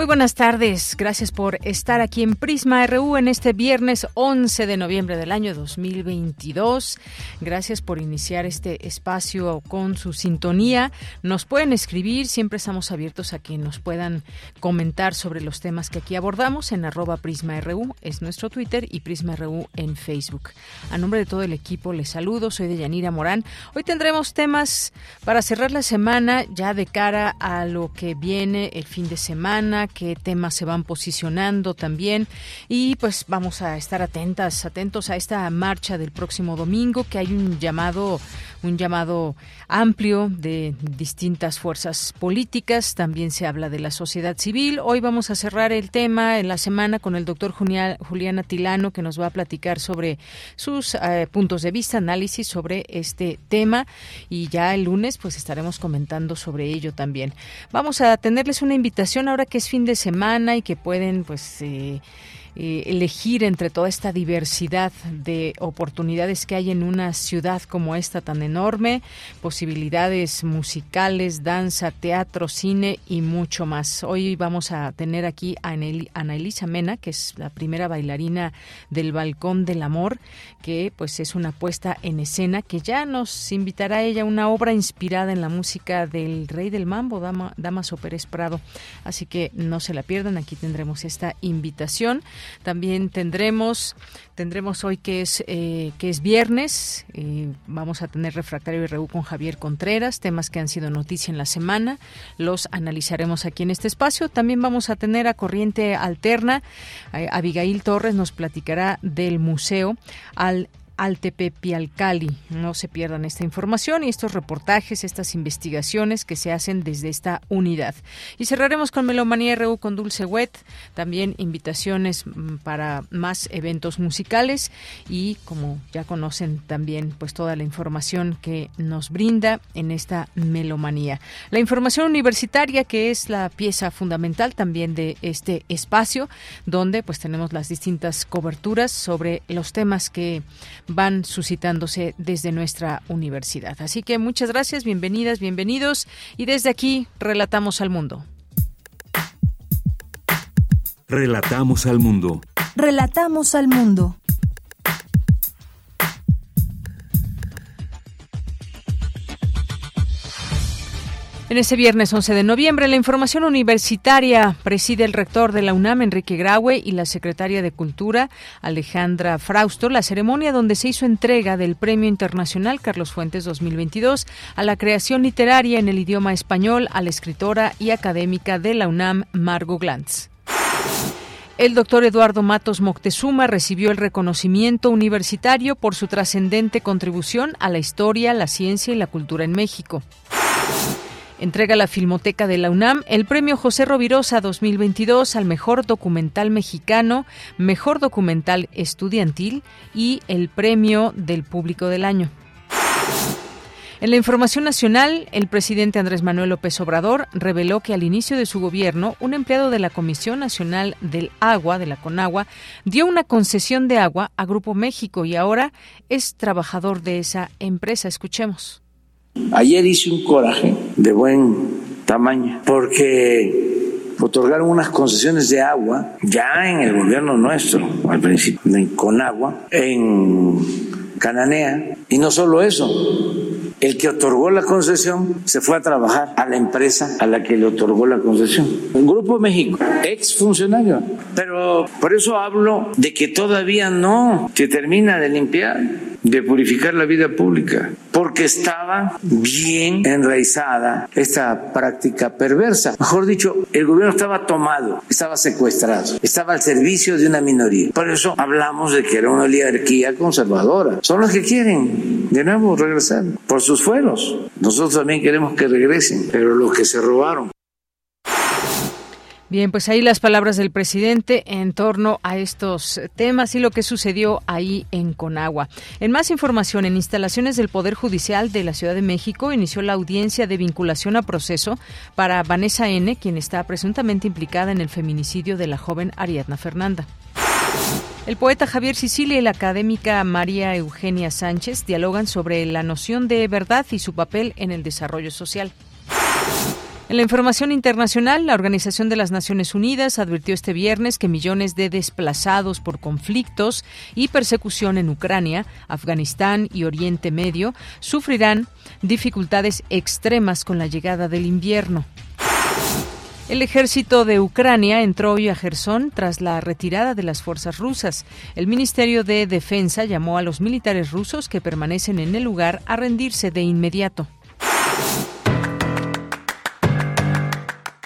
Muy buenas tardes, gracias por estar aquí en Prisma RU en este viernes 11 de noviembre del año 2022. Gracias por iniciar este espacio con su sintonía. Nos pueden escribir, siempre estamos abiertos a que nos puedan comentar sobre los temas que aquí abordamos en arroba Prisma RU, es nuestro Twitter, y Prisma RU en Facebook. A nombre de todo el equipo les saludo, soy de Yanira Morán. Hoy tendremos temas para cerrar la semana ya de cara a lo que viene el fin de semana qué temas se van posicionando también y pues vamos a estar atentas, atentos a esta marcha del próximo domingo que hay un llamado un llamado amplio de distintas fuerzas políticas, también se habla de la sociedad civil. Hoy vamos a cerrar el tema en la semana con el doctor Julián Atilano que nos va a platicar sobre sus eh, puntos de vista, análisis sobre este tema y ya el lunes pues estaremos comentando sobre ello también. Vamos a tenerles una invitación ahora que es fin de semana y que pueden pues eh, eh, elegir entre toda esta diversidad de oportunidades que hay en una ciudad como esta tan enorme, posibilidades musicales, danza, teatro, cine y mucho más. Hoy vamos a tener aquí a Ana Elisa Mena, que es la primera bailarina del Balcón del Amor, que pues es una puesta en escena que ya nos invitará a ella una obra inspirada en la música del Rey del Mambo, Dama, Damaso Pérez Prado. Así que no se la pierdan, aquí tendremos esta invitación. También tendremos tendremos hoy que es eh, que es viernes. Eh, vamos a tener refractario y reú con Javier Contreras, temas que han sido noticia en la semana. Los analizaremos aquí en este espacio. También vamos a tener a corriente alterna. Eh, Abigail Torres nos platicará del museo al Altepepialcali. No se pierdan esta información y estos reportajes, estas investigaciones que se hacen desde esta unidad. Y cerraremos con Melomanía RU con Dulce Wet, también invitaciones mm, para más eventos musicales y como ya conocen también pues toda la información que nos brinda en esta Melomanía. La información universitaria que es la pieza fundamental también de este espacio donde pues tenemos las distintas coberturas sobre los temas que van suscitándose desde nuestra universidad. Así que muchas gracias, bienvenidas, bienvenidos y desde aquí relatamos al mundo. Relatamos al mundo. Relatamos al mundo. En ese viernes 11 de noviembre, la información universitaria preside el rector de la UNAM, Enrique Graue, y la secretaria de Cultura, Alejandra Frausto, la ceremonia donde se hizo entrega del Premio Internacional Carlos Fuentes 2022 a la creación literaria en el idioma español a la escritora y académica de la UNAM, Margo Glantz. El doctor Eduardo Matos Moctezuma recibió el reconocimiento universitario por su trascendente contribución a la historia, la ciencia y la cultura en México. Entrega la Filmoteca de la UNAM el premio José Rovirosa 2022 al mejor documental mexicano, mejor documental estudiantil y el premio del público del año. En la información nacional, el presidente Andrés Manuel López Obrador reveló que al inicio de su gobierno, un empleado de la Comisión Nacional del Agua, de la CONAGUA, dio una concesión de agua a Grupo México y ahora es trabajador de esa empresa. Escuchemos. Ayer hice un coraje de buen tamaño porque otorgaron unas concesiones de agua ya en el gobierno nuestro, al principio, con agua, en Cananea. Y no solo eso, el que otorgó la concesión se fue a trabajar a la empresa a la que le otorgó la concesión. Un Grupo México, ex funcionario. Pero por eso hablo de que todavía no se termina de limpiar de purificar la vida pública, porque estaba bien enraizada esta práctica perversa. Mejor dicho, el gobierno estaba tomado, estaba secuestrado, estaba al servicio de una minoría. Por eso hablamos de que era una oligarquía conservadora. Son los que quieren de nuevo regresar por sus fueros. Nosotros también queremos que regresen, pero los que se robaron Bien, pues ahí las palabras del presidente en torno a estos temas y lo que sucedió ahí en Conagua. En más información, en instalaciones del Poder Judicial de la Ciudad de México inició la audiencia de vinculación a proceso para Vanessa N., quien está presuntamente implicada en el feminicidio de la joven Ariadna Fernanda. El poeta Javier Sicilia y la académica María Eugenia Sánchez dialogan sobre la noción de verdad y su papel en el desarrollo social. En la información internacional, la Organización de las Naciones Unidas advirtió este viernes que millones de desplazados por conflictos y persecución en Ucrania, Afganistán y Oriente Medio sufrirán dificultades extremas con la llegada del invierno. El ejército de Ucrania entró hoy a Gerson tras la retirada de las fuerzas rusas. El Ministerio de Defensa llamó a los militares rusos que permanecen en el lugar a rendirse de inmediato.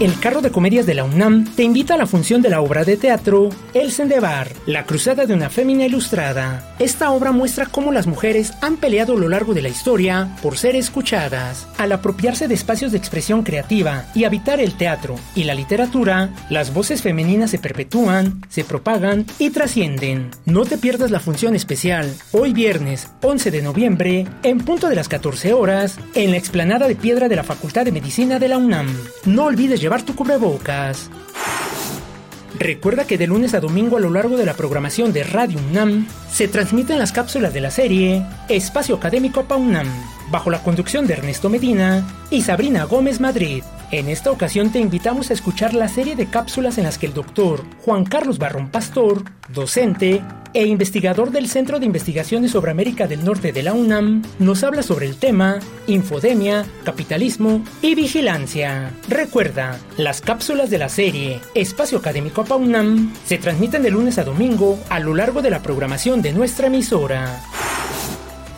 El carro de comedias de la UNAM te invita a la función de la obra de teatro El Sendebar, la cruzada de una fémina ilustrada. Esta obra muestra cómo las mujeres han peleado a lo largo de la historia por ser escuchadas. Al apropiarse de espacios de expresión creativa y habitar el teatro y la literatura, las voces femeninas se perpetúan, se propagan y trascienden. No te pierdas la función especial, hoy viernes 11 de noviembre, en punto de las 14 horas, en la explanada de piedra de la Facultad de Medicina de la UNAM. No olvides llevar tu cubrebocas. Recuerda que de lunes a domingo a lo largo de la programación de Radio UNAM se transmiten las cápsulas de la serie Espacio Académico PAUNAM, bajo la conducción de Ernesto Medina y Sabrina Gómez Madrid. En esta ocasión te invitamos a escuchar la serie de cápsulas en las que el doctor Juan Carlos Barrón Pastor, docente e investigador del Centro de Investigaciones sobre América del Norte de la UNAM, nos habla sobre el tema infodemia, capitalismo y vigilancia. Recuerda, las cápsulas de la serie Espacio Académico UNAM se transmiten de lunes a domingo a lo largo de la programación de nuestra emisora.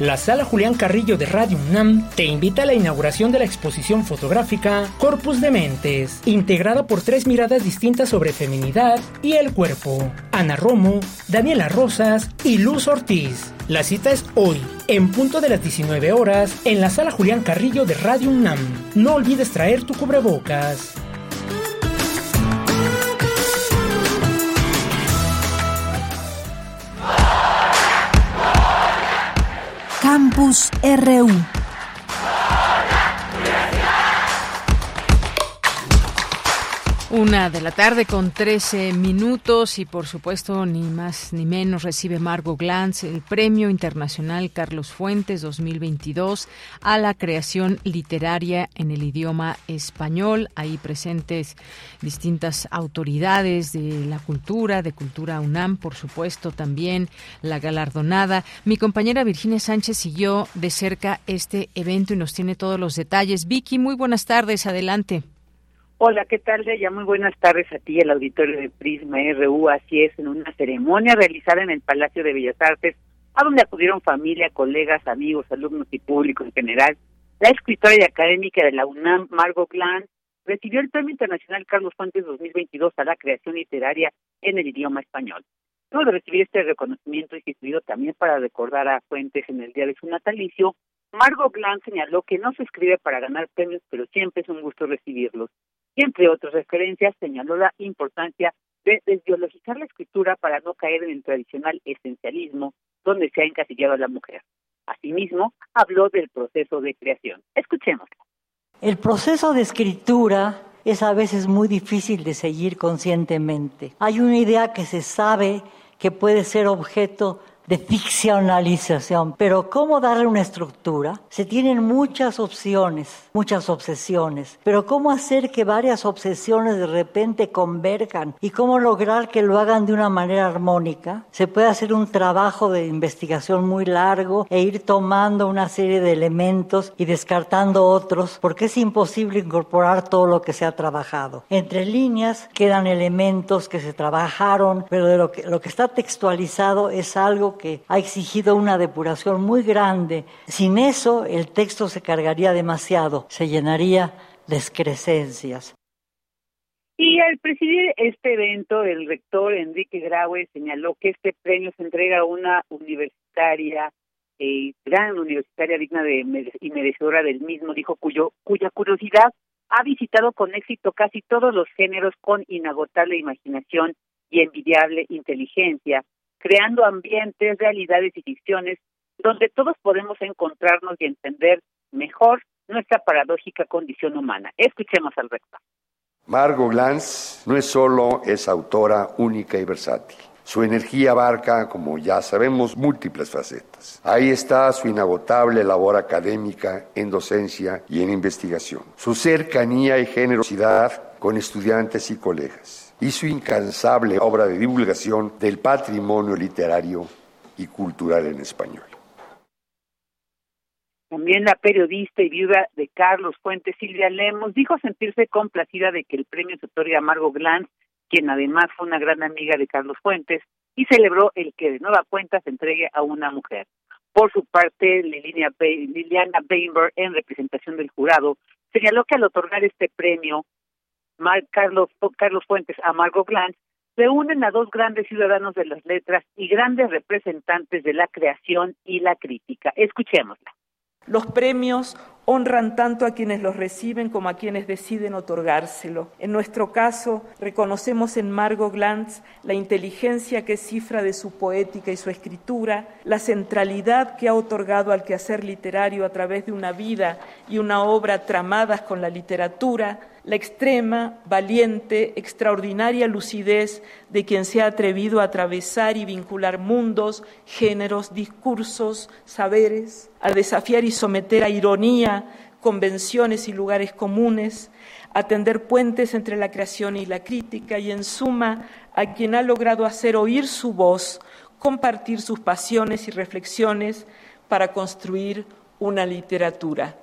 La Sala Julián Carrillo de Radio UNAM te invita a la inauguración de la exposición fotográfica Corpus de Mentes, integrada por tres miradas distintas sobre feminidad y el cuerpo. Ana Romo, Daniela Rosas y Luz Ortiz. La cita es hoy, en punto de las 19 horas, en la Sala Julián Carrillo de Radio UNAM. No olvides traer tu cubrebocas. Campus RU. Una de la tarde con 13 minutos y por supuesto ni más ni menos recibe Margot Glantz el Premio Internacional Carlos Fuentes 2022 a la creación literaria en el idioma español. Ahí presentes distintas autoridades de la cultura, de Cultura UNAM, por supuesto también la galardonada. Mi compañera Virginia Sánchez siguió de cerca este evento y nos tiene todos los detalles. Vicky, muy buenas tardes, adelante. Hola, ¿qué tal, Ya Muy buenas tardes a ti, el auditorio de Prisma RU. Así es, en una ceremonia realizada en el Palacio de Bellas Artes, a donde acudieron familia, colegas, amigos, alumnos y público en general. La escritora y académica de la UNAM, Margot Glantz, recibió el Premio Internacional Carlos Fuentes 2022 a la creación literaria en el idioma español. Luego de recibir este reconocimiento instituido también para recordar a Fuentes en el día de su natalicio, Margot Glantz señaló que no se escribe para ganar premios, pero siempre es un gusto recibirlos y entre otras referencias señaló la importancia de desbiologizar la escritura para no caer en el tradicional esencialismo donde se ha encasillado a la mujer. Asimismo, habló del proceso de creación. Escuchemos. El proceso de escritura es a veces muy difícil de seguir conscientemente. Hay una idea que se sabe que puede ser objeto de ficcionalización. Pero ¿cómo darle una estructura? Se tienen muchas opciones, muchas obsesiones, pero ¿cómo hacer que varias obsesiones de repente converjan y cómo lograr que lo hagan de una manera armónica? Se puede hacer un trabajo de investigación muy largo e ir tomando una serie de elementos y descartando otros, porque es imposible incorporar todo lo que se ha trabajado. Entre líneas quedan elementos que se trabajaron, pero de lo que, lo que está textualizado es algo que ha exigido una depuración muy grande. Sin eso, el texto se cargaría demasiado, se llenaría de excrescencias. Y al presidir este evento, el rector Enrique Graue señaló que este premio se entrega a una universitaria, eh, gran universitaria digna de, y merecedora del mismo, dijo, cuya curiosidad ha visitado con éxito casi todos los géneros con inagotable imaginación y envidiable inteligencia, creando ambientes, realidades y ficciones donde todos podemos encontrarnos y entender mejor nuestra paradójica condición humana. Escuchemos al rector. Margot Glantz no es solo esa autora única y versátil. Su energía abarca, como ya sabemos, múltiples facetas. Ahí está su inagotable labor académica en docencia y en investigación, su cercanía y generosidad con estudiantes y colegas y su incansable obra de divulgación del patrimonio literario y cultural en español. También la periodista y viuda de Carlos Fuentes, Silvia Lemos, dijo sentirse complacida de que el premio se otorgue a Margot Glantz, quien además fue una gran amiga de Carlos Fuentes, y celebró el que de nueva cuenta se entregue a una mujer. Por su parte, Liliana Weinberg, en representación del jurado, señaló que al otorgar este premio, Carlos, Carlos Fuentes a Margot Glantz, se unen a dos grandes ciudadanos de las letras y grandes representantes de la creación y la crítica. Escuchémosla. Los premios honran tanto a quienes los reciben como a quienes deciden otorgárselo. En nuestro caso, reconocemos en Margot Glantz la inteligencia que cifra de su poética y su escritura, la centralidad que ha otorgado al quehacer literario a través de una vida y una obra tramadas con la literatura, la extrema, valiente, extraordinaria lucidez de quien se ha atrevido a atravesar y vincular mundos, géneros, discursos, saberes, a desafiar y someter a ironía convenciones y lugares comunes, a tender puentes entre la creación y la crítica y, en suma, a quien ha logrado hacer oír su voz, compartir sus pasiones y reflexiones para construir una literatura.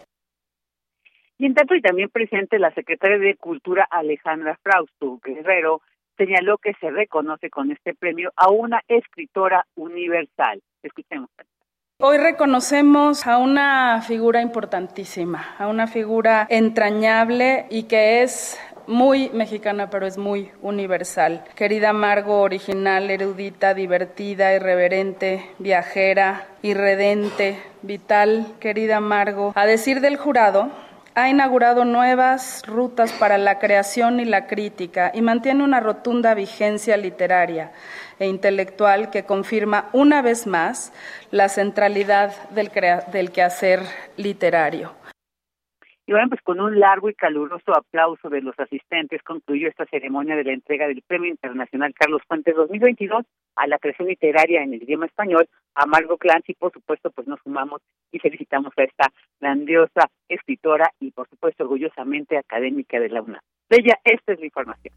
Y en tanto y también presente la secretaria de Cultura Alejandra Frausto Guerrero señaló que se reconoce con este premio a una escritora universal. Escuchemos. Hoy reconocemos a una figura importantísima, a una figura entrañable y que es muy mexicana, pero es muy universal. Querida Margo, original, erudita, divertida, irreverente, viajera, irredente, vital, querida Margo. A decir del jurado, ha inaugurado nuevas rutas para la creación y la crítica y mantiene una rotunda vigencia literaria e intelectual que confirma una vez más la centralidad del, quehacer literario. Y bueno, pues con un largo y caluroso aplauso de los asistentes concluyó esta ceremonia de la entrega del Premio Internacional Carlos Fuentes 2022 a la creación literaria en el idioma español a Margot Glantz y por supuesto pues nos sumamos y felicitamos a esta grandiosa escritora y por supuesto orgullosamente académica de la UNAM. Bella, esta es la información.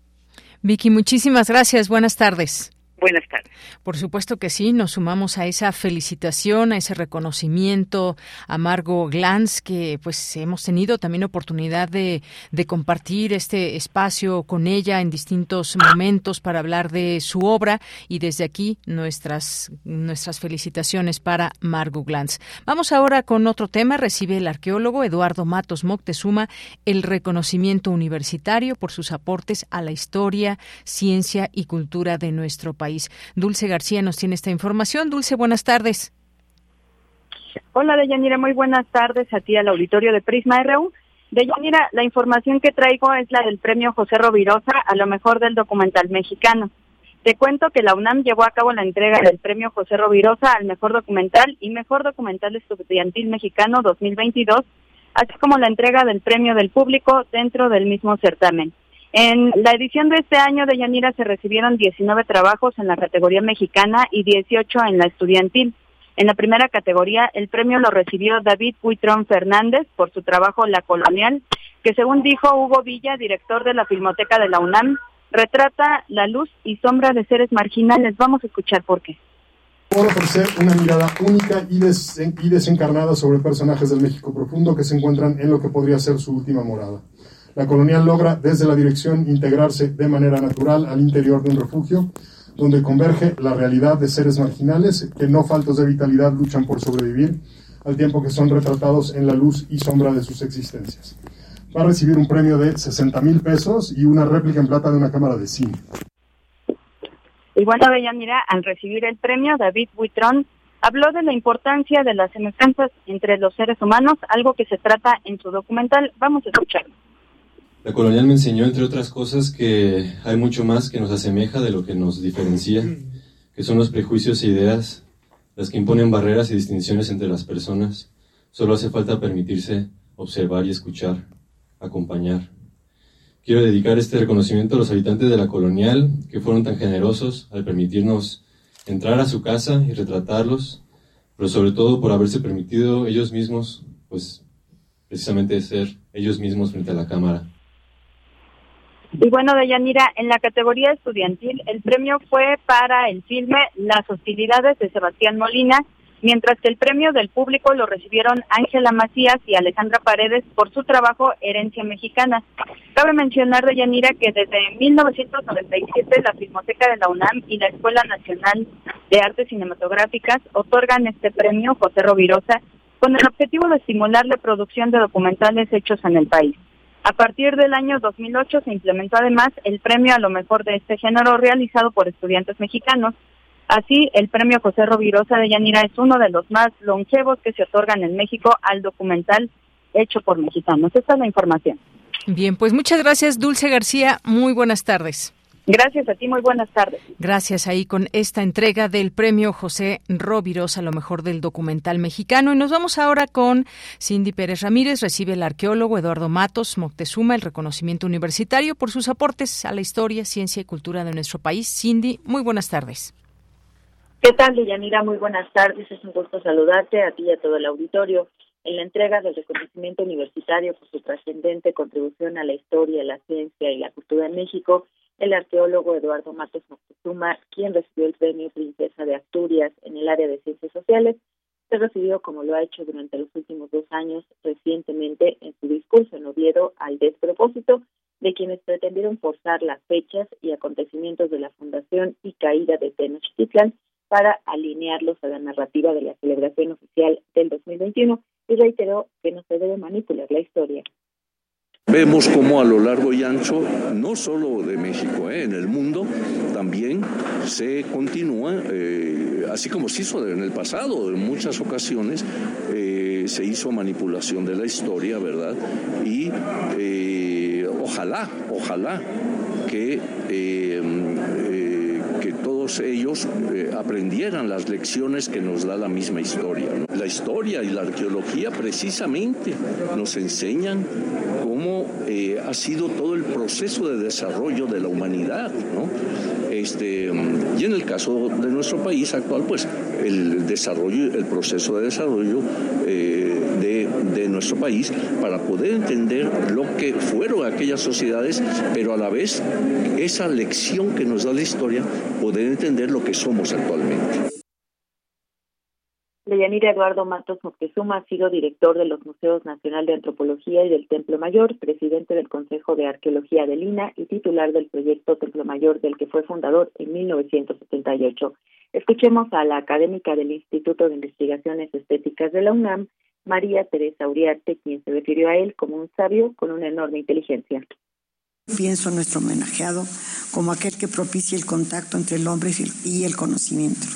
Vicky, muchísimas gracias. Buenas tardes. Buenas tardes. Por supuesto que sí, nos sumamos a esa felicitación, a ese reconocimiento a Margot Glantz, que pues hemos tenido también oportunidad de, compartir este espacio con ella en distintos momentos para hablar de su obra y desde aquí nuestras, nuestras felicitaciones para Margot Glantz. Vamos ahora con otro tema. Recibe el arqueólogo Eduardo Matos Moctezuma el reconocimiento universitario por sus aportes a la historia, ciencia y cultura de nuestro país. Dulce García nos tiene esta información. Dulce, buenas tardes. Hola, Deyanira, muy buenas tardes a ti al auditorio de Prisma RU. Deyanira, la información que traigo es la del premio José Rovirosa a lo mejor del documental mexicano. Te cuento que la UNAM llevó a cabo la entrega del premio José Rovirosa al mejor documental y mejor documental estudiantil mexicano 2022, así como la entrega del premio del público dentro del mismo certamen. En la edición de este año de Yanira se recibieron 19 trabajos en la categoría mexicana y 18 en la estudiantil. En la primera categoría, el premio lo recibió David Huitrón Fernández por su trabajo La Colonial, que según dijo Hugo Villa, director de la Filmoteca de la UNAM, retrata la luz y sombra de seres marginales. Vamos a escuchar por qué. Por ofrecer una mirada única y desencarnada sobre personajes del México profundo que se encuentran en lo que podría ser su última morada. La colonial logra desde la dirección integrarse de manera natural al interior de un refugio, donde converge la realidad de seres marginales que no faltos de vitalidad luchan por sobrevivir, al tiempo que son retratados en la luz y sombra de sus existencias. Va a recibir un premio de 60 mil pesos y una réplica en plata de una cámara de cine. Y bueno, mira, al recibir el premio, David Buitrón habló de la importancia de las semejanzas entre los seres humanos, algo que se trata en su documental. Vamos a escucharlo. La colonial me enseñó, entre otras cosas, que hay mucho más que nos asemeja de lo que nos diferencia, que son los prejuicios e ideas las que imponen barreras y distinciones entre las personas. Solo hace falta permitirse observar y escuchar, acompañar. Quiero dedicar este reconocimiento a los habitantes de la colonial que fueron tan generosos al permitirnos entrar a su casa y retratarlos, pero sobre todo por haberse permitido ellos mismos, pues precisamente ser ellos mismos frente a la cámara. Y bueno, Deyanira, en la categoría estudiantil, el premio fue para el filme Las hostilidades de Sebastián Molina, mientras que el premio del público lo recibieron Ángela Macías y Alejandra Paredes por su trabajo Herencia Mexicana. Cabe mencionar, Deyanira, que desde 1997 la Filmoteca de la UNAM y la Escuela Nacional de Artes Cinematográficas otorgan este premio José Rovirosa con el objetivo de estimular la producción de documentales hechos en el país. A partir del año 2008 se implementó además el premio a lo mejor de este género realizado por estudiantes mexicanos. Así, el premio José Rovirosa de Yanira es uno de los más longevos que se otorgan en México al documental hecho por mexicanos. Esta es la información. Bien, pues muchas gracias, Dulce García. Muy buenas tardes. Gracias a ti, muy buenas tardes. Gracias ahí con esta entrega del premio José Rovirosa, a lo mejor del documental mexicano. Y nos vamos ahora con Cindy Pérez Ramírez. Recibe el arqueólogo Eduardo Matos Moctezuma el reconocimiento universitario por sus aportes a la historia, ciencia y cultura de nuestro país. Cindy, muy buenas tardes. ¿Qué tal, Deyanira? Muy buenas tardes. Es un gusto saludarte a ti y a todo el auditorio en la entrega del reconocimiento universitario por su trascendente contribución a la historia, la ciencia y la cultura en México el arqueólogo Eduardo Matos Moctezuma, quien recibió el premio Princesa de Asturias en el área de ciencias sociales, se recibió, como lo ha hecho durante los últimos dos años, recientemente en su discurso en Oviedo al despropósito de quienes pretendieron forzar las fechas y acontecimientos de la fundación y caída de Tenochtitlan para alinearlos a la narrativa de la celebración oficial del 2021 y reiteró que no se debe manipular la historia. Vemos como a lo largo y ancho, no solo de México, eh, en el mundo también se continúa, eh, así como se hizo en el pasado, en muchas ocasiones eh, se hizo manipulación de la historia, ¿verdad? Y ojalá, ojalá que ellos eh, aprendieran las lecciones que nos da la misma historia. La historia y la arqueología precisamente nos enseñan cómo eh, ha sido todo el proceso de desarrollo de la humanidad. Este, y en el caso de nuestro país actual, pues el desarrollo, el proceso de desarrollo eh, nuestro país para poder entender lo que fueron aquellas sociedades, pero a la vez esa lección que nos da la historia, poder entender lo que somos actualmente. Leyanira Eduardo Matos Moctezuma ha sido director de los Museos Nacional de Antropología y del Templo Mayor, presidente del Consejo de Arqueología de Lina y titular del proyecto Templo Mayor del que fue fundador en 1978. Escuchemos a la académica del Instituto de Investigaciones Estéticas de la UNAM, María Teresa Uriarte, quien se refirió a él como un sabio con una enorme inteligencia. Pienso en nuestro homenajeado como aquel que propicia el contacto entre el hombre y el conocimiento,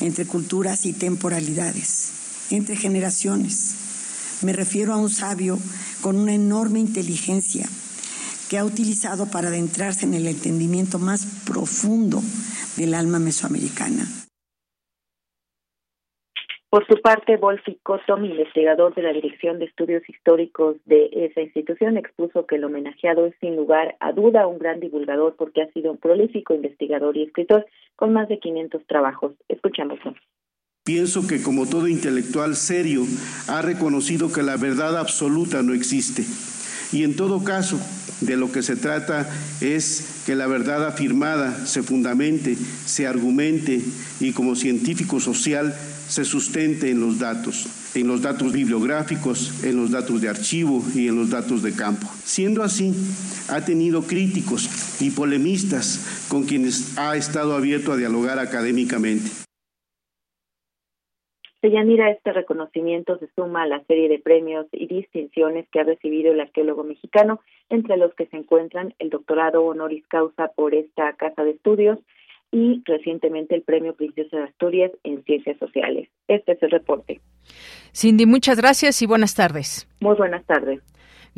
entre culturas y temporalidades, entre generaciones. Me refiero a un sabio con una enorme inteligencia que ha utilizado para adentrarse en el entendimiento más profundo del alma mesoamericana. Por su parte, Wolfi Cottom, investigador de la Dirección de Estudios Históricos de esa institución, expuso que el homenajeado es sin lugar a duda un gran divulgador porque ha sido un prolífico investigador y escritor con más de 500 trabajos. Escuchámoslo. Pienso que como todo intelectual serio ha reconocido que la verdad absoluta no existe. Y en todo caso, de lo que se trata es que la verdad afirmada se fundamente, se argumente y como científico social se sustente en los datos, en los datos bibliográficos, en los datos de archivo y en los datos de campo. Siendo así, ha tenido críticos y polemistas con quienes ha estado abierto a dialogar académicamente. Deyanira, este reconocimiento se suma a la serie de premios y distinciones que ha recibido el arqueólogo mexicano, entre los que se encuentran el doctorado honoris causa por esta casa de estudios y recientemente el premio Princesa de Asturias en Ciencias Sociales. Este es el reporte. Cindy, muchas gracias y buenas tardes. Muy buenas tardes.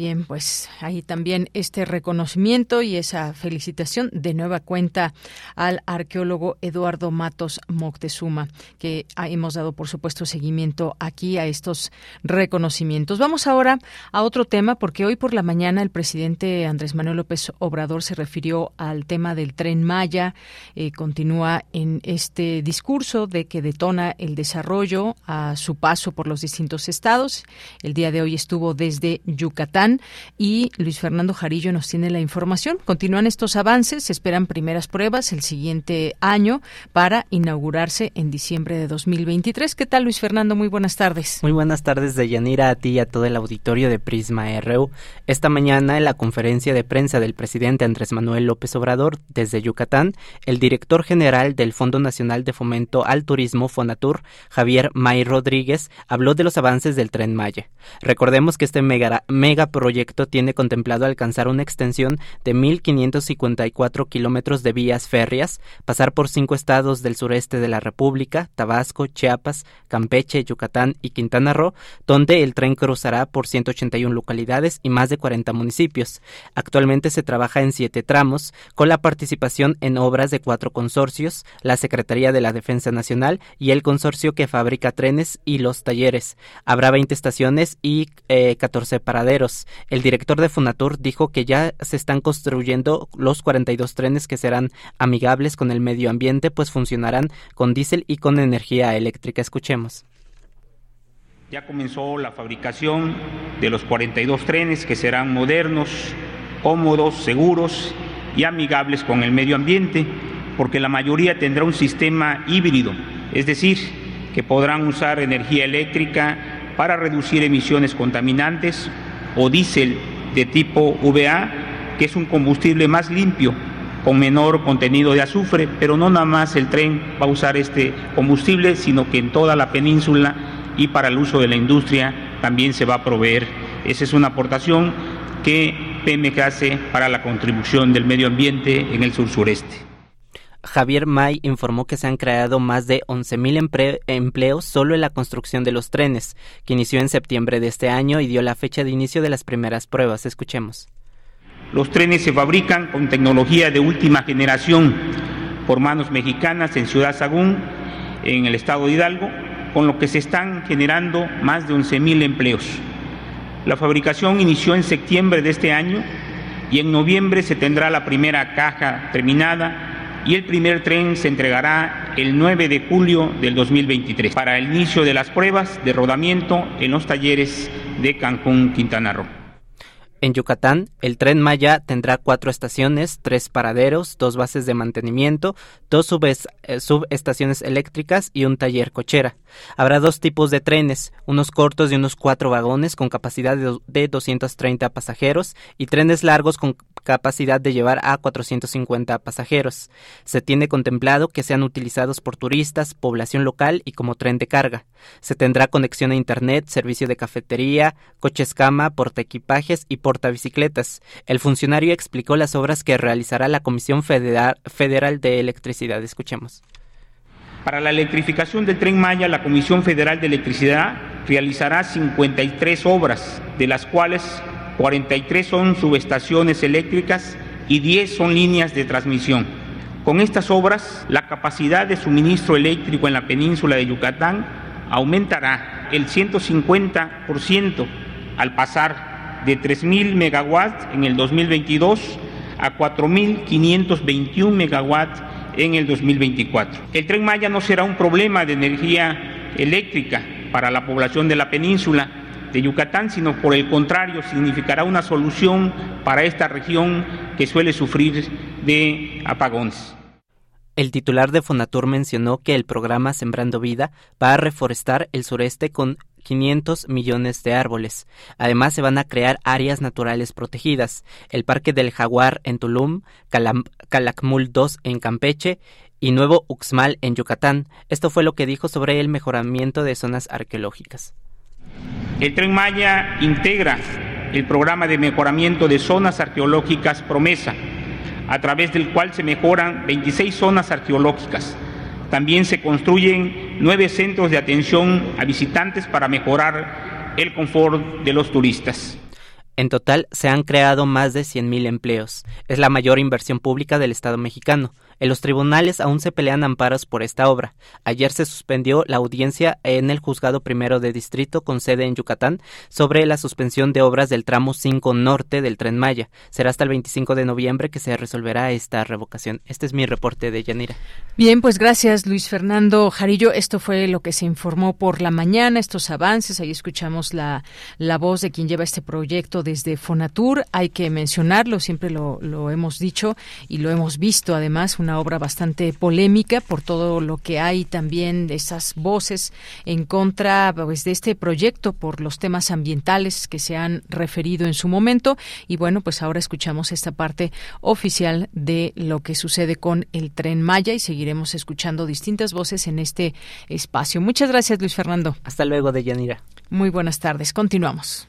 Bien, pues ahí también este reconocimiento y esa felicitación de nueva cuenta al arqueólogo Eduardo Matos Moctezuma, que hemos dado, por supuesto, seguimiento aquí a estos reconocimientos. Vamos ahora a otro tema, porque hoy por la mañana el presidente Andrés Manuel López Obrador se refirió al tema del tren Maya, eh, continúa en este discurso de que detona el desarrollo a su paso por los distintos estados. El día de hoy estuvo desde Yucatán y Luis Fernando Jarillo nos tiene la información. Continúan estos avances, se esperan primeras pruebas el siguiente año para inaugurarse en diciembre de 2023. ¿Qué tal, Luis Fernando? Muy buenas tardes. Muy buenas tardes, de Yanira, a ti y a todo el auditorio de Prisma RU. Esta mañana, en la conferencia de prensa del presidente Andrés Manuel López Obrador desde Yucatán, el director general del Fondo Nacional de Fomento al Turismo, Fonatur, Javier May Rodríguez, habló de los avances del Tren Maya. Recordemos que este mega, mega proyecto tiene contemplado alcanzar una extensión de 1.554 kilómetros de vías férreas, pasar por cinco estados del sureste de la República, Tabasco, Chiapas, Campeche, Yucatán y Quintana Roo, donde el tren cruzará por 181 localidades y más de 40 municipios. Actualmente se trabaja en siete tramos, con la participación en obras de cuatro consorcios, la Secretaría de la Defensa Nacional y el consorcio que fabrica trenes y los talleres. Habrá 20 estaciones y 14 eh, El director de Funatur dijo que ya se están construyendo los 42 trenes que serán amigables con el medio ambiente, pues funcionarán con diésel y con energía eléctrica. Escuchemos. Ya comenzó la fabricación de los 42 trenes que serán modernos, cómodos, seguros y amigables con el medio ambiente, porque la mayoría tendrá un sistema híbrido, es decir, que podrán usar energía eléctrica para reducir emisiones contaminantes o diésel de tipo VA, que es un combustible más limpio, con menor contenido de azufre, pero no nada más el tren va a usar este combustible, sino que en toda la península y para el uso de la industria también se va a proveer. Esa es una aportación que PMG hace para la contribución del medio ambiente en el sur sureste. Javier May informó que se han creado más de 11.000 empleos solo en la construcción de los trenes, que inició en septiembre de este año y dio la fecha de inicio de las primeras pruebas. Escuchemos. Los trenes se fabrican con tecnología de última generación por manos mexicanas en Ciudad Sagún, en el estado de Hidalgo, con lo que se están generando más de 11.000 empleos. La fabricación inició en septiembre de este año y en noviembre se tendrá la primera caja terminada y el primer tren se entregará el 9 de julio del 2023 para el inicio de las pruebas de rodamiento en los talleres de Cancún, Quintana Roo. En Yucatán, el tren Maya tendrá cuatro estaciones, tres paraderos, dos bases de mantenimiento, dos eh, subestaciones eléctricas y un taller cochera. Habrá dos tipos de trenes, unos cortos y unos cuatro vagones con capacidad de 230 pasajeros y trenes largos con capacidad de llevar a 450 pasajeros. Se tiene contemplado que sean utilizados por turistas, población local y como tren de carga. Se tendrá conexión a Internet, servicio de cafetería, coches cama, portaequipajes y portabicicletas. El funcionario explicó las obras que realizará la Comisión Federal, Federal de Electricidad. Escuchemos. Para la electrificación del tren Maya, la Comisión Federal de Electricidad realizará 53 obras, de las cuales 43 son subestaciones eléctricas y 10 son líneas de transmisión. Con estas obras, la capacidad de suministro eléctrico en la península de Yucatán aumentará el 150% al pasar de 3.000 megawatts en el 2022 a 4.521 megawatts en el 2024. El tren Maya no será un problema de energía eléctrica para la población de la península de Yucatán, sino por el contrario, significará una solución para esta región que suele sufrir de apagones. El titular de Fonatur mencionó que el programa Sembrando Vida va a reforestar el sureste con 500 millones de árboles. Además, se van a crear áreas naturales protegidas, el Parque del Jaguar en Tulum, Calakmul 2 en Campeche y Nuevo Uxmal en Yucatán. Esto fue lo que dijo sobre el mejoramiento de zonas arqueológicas. El tren Maya integra el programa de mejoramiento de zonas arqueológicas Promesa, a través del cual se mejoran 26 zonas arqueológicas también se construyen nueve centros de atención a visitantes para mejorar el confort de los turistas. En total se han creado más de 100.000 empleos. Es la mayor inversión pública del Estado mexicano. En los tribunales aún se pelean amparos por esta obra. Ayer se suspendió la audiencia en el Juzgado Primero de Distrito con sede en Yucatán sobre la suspensión de obras del tramo 5 norte del Tren Maya. Será hasta el 25 de noviembre que se resolverá esta revocación. Este es mi reporte de Yanira. Bien, pues gracias Luis Fernando Jarillo. Esto fue lo que se informó por la mañana, estos avances. Ahí escuchamos la, la voz de quien lleva este proyecto desde Fonatur. Hay que mencionarlo, siempre lo, lo hemos dicho y lo hemos visto además, una obra bastante polémica por todo lo que hay también de esas voces en contra pues, de este proyecto por los temas ambientales que se han referido en su momento y bueno pues ahora escuchamos esta parte oficial de lo que sucede con el tren Maya y seguiremos escuchando distintas voces en este espacio. Muchas gracias Luis Fernando. Hasta luego de Yanira. Muy buenas tardes. Continuamos.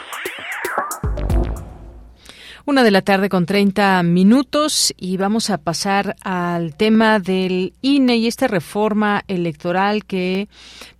Una de la tarde con 30 minutos y vamos a pasar al tema del INE y esta reforma electoral que,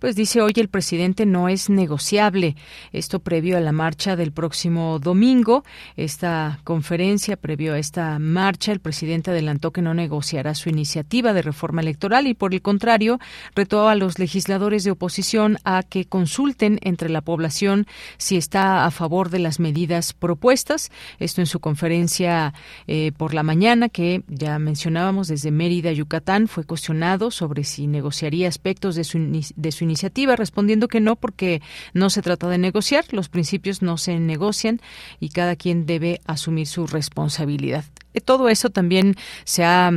pues dice hoy el presidente no es negociable. Esto previo a la marcha del próximo domingo. Esta conferencia previo a esta marcha, el presidente adelantó que no negociará su iniciativa de reforma electoral y por el contrario retó a los legisladores de oposición a que consulten entre la población si está a favor de las medidas propuestas. Esto en su conferencia eh, por la mañana que ya mencionábamos desde Mérida, Yucatán, fue cuestionado sobre si negociaría aspectos de su, de su iniciativa, respondiendo que no porque no se trata de negociar, los principios no se negocian y cada quien debe asumir su responsabilidad. Eh, todo eso también se ha,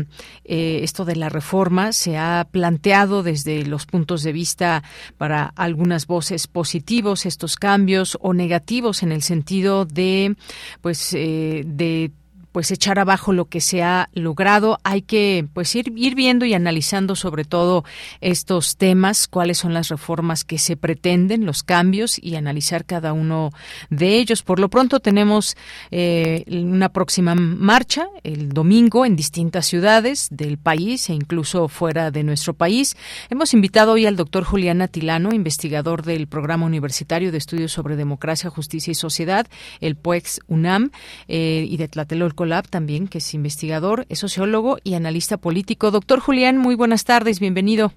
eh, esto de la reforma, se ha planteado desde los puntos de vista para algunas voces positivos, estos cambios o negativos en el sentido de, pues, eh, de pues echar abajo lo que se ha logrado. Hay que pues ir, ir viendo y analizando sobre todo estos temas, cuáles son las reformas que se pretenden, los cambios y analizar cada uno de ellos. Por lo pronto tenemos eh, una próxima marcha el domingo en distintas ciudades del país e incluso fuera de nuestro país. Hemos invitado hoy al doctor Julián Atilano, investigador del Programa Universitario de Estudios sobre Democracia, Justicia y Sociedad, el PUEX UNAM, eh, y de Tlatelolco Lab también, que es investigador, es sociólogo y analista político. Doctor Julián, muy buenas tardes, bienvenido.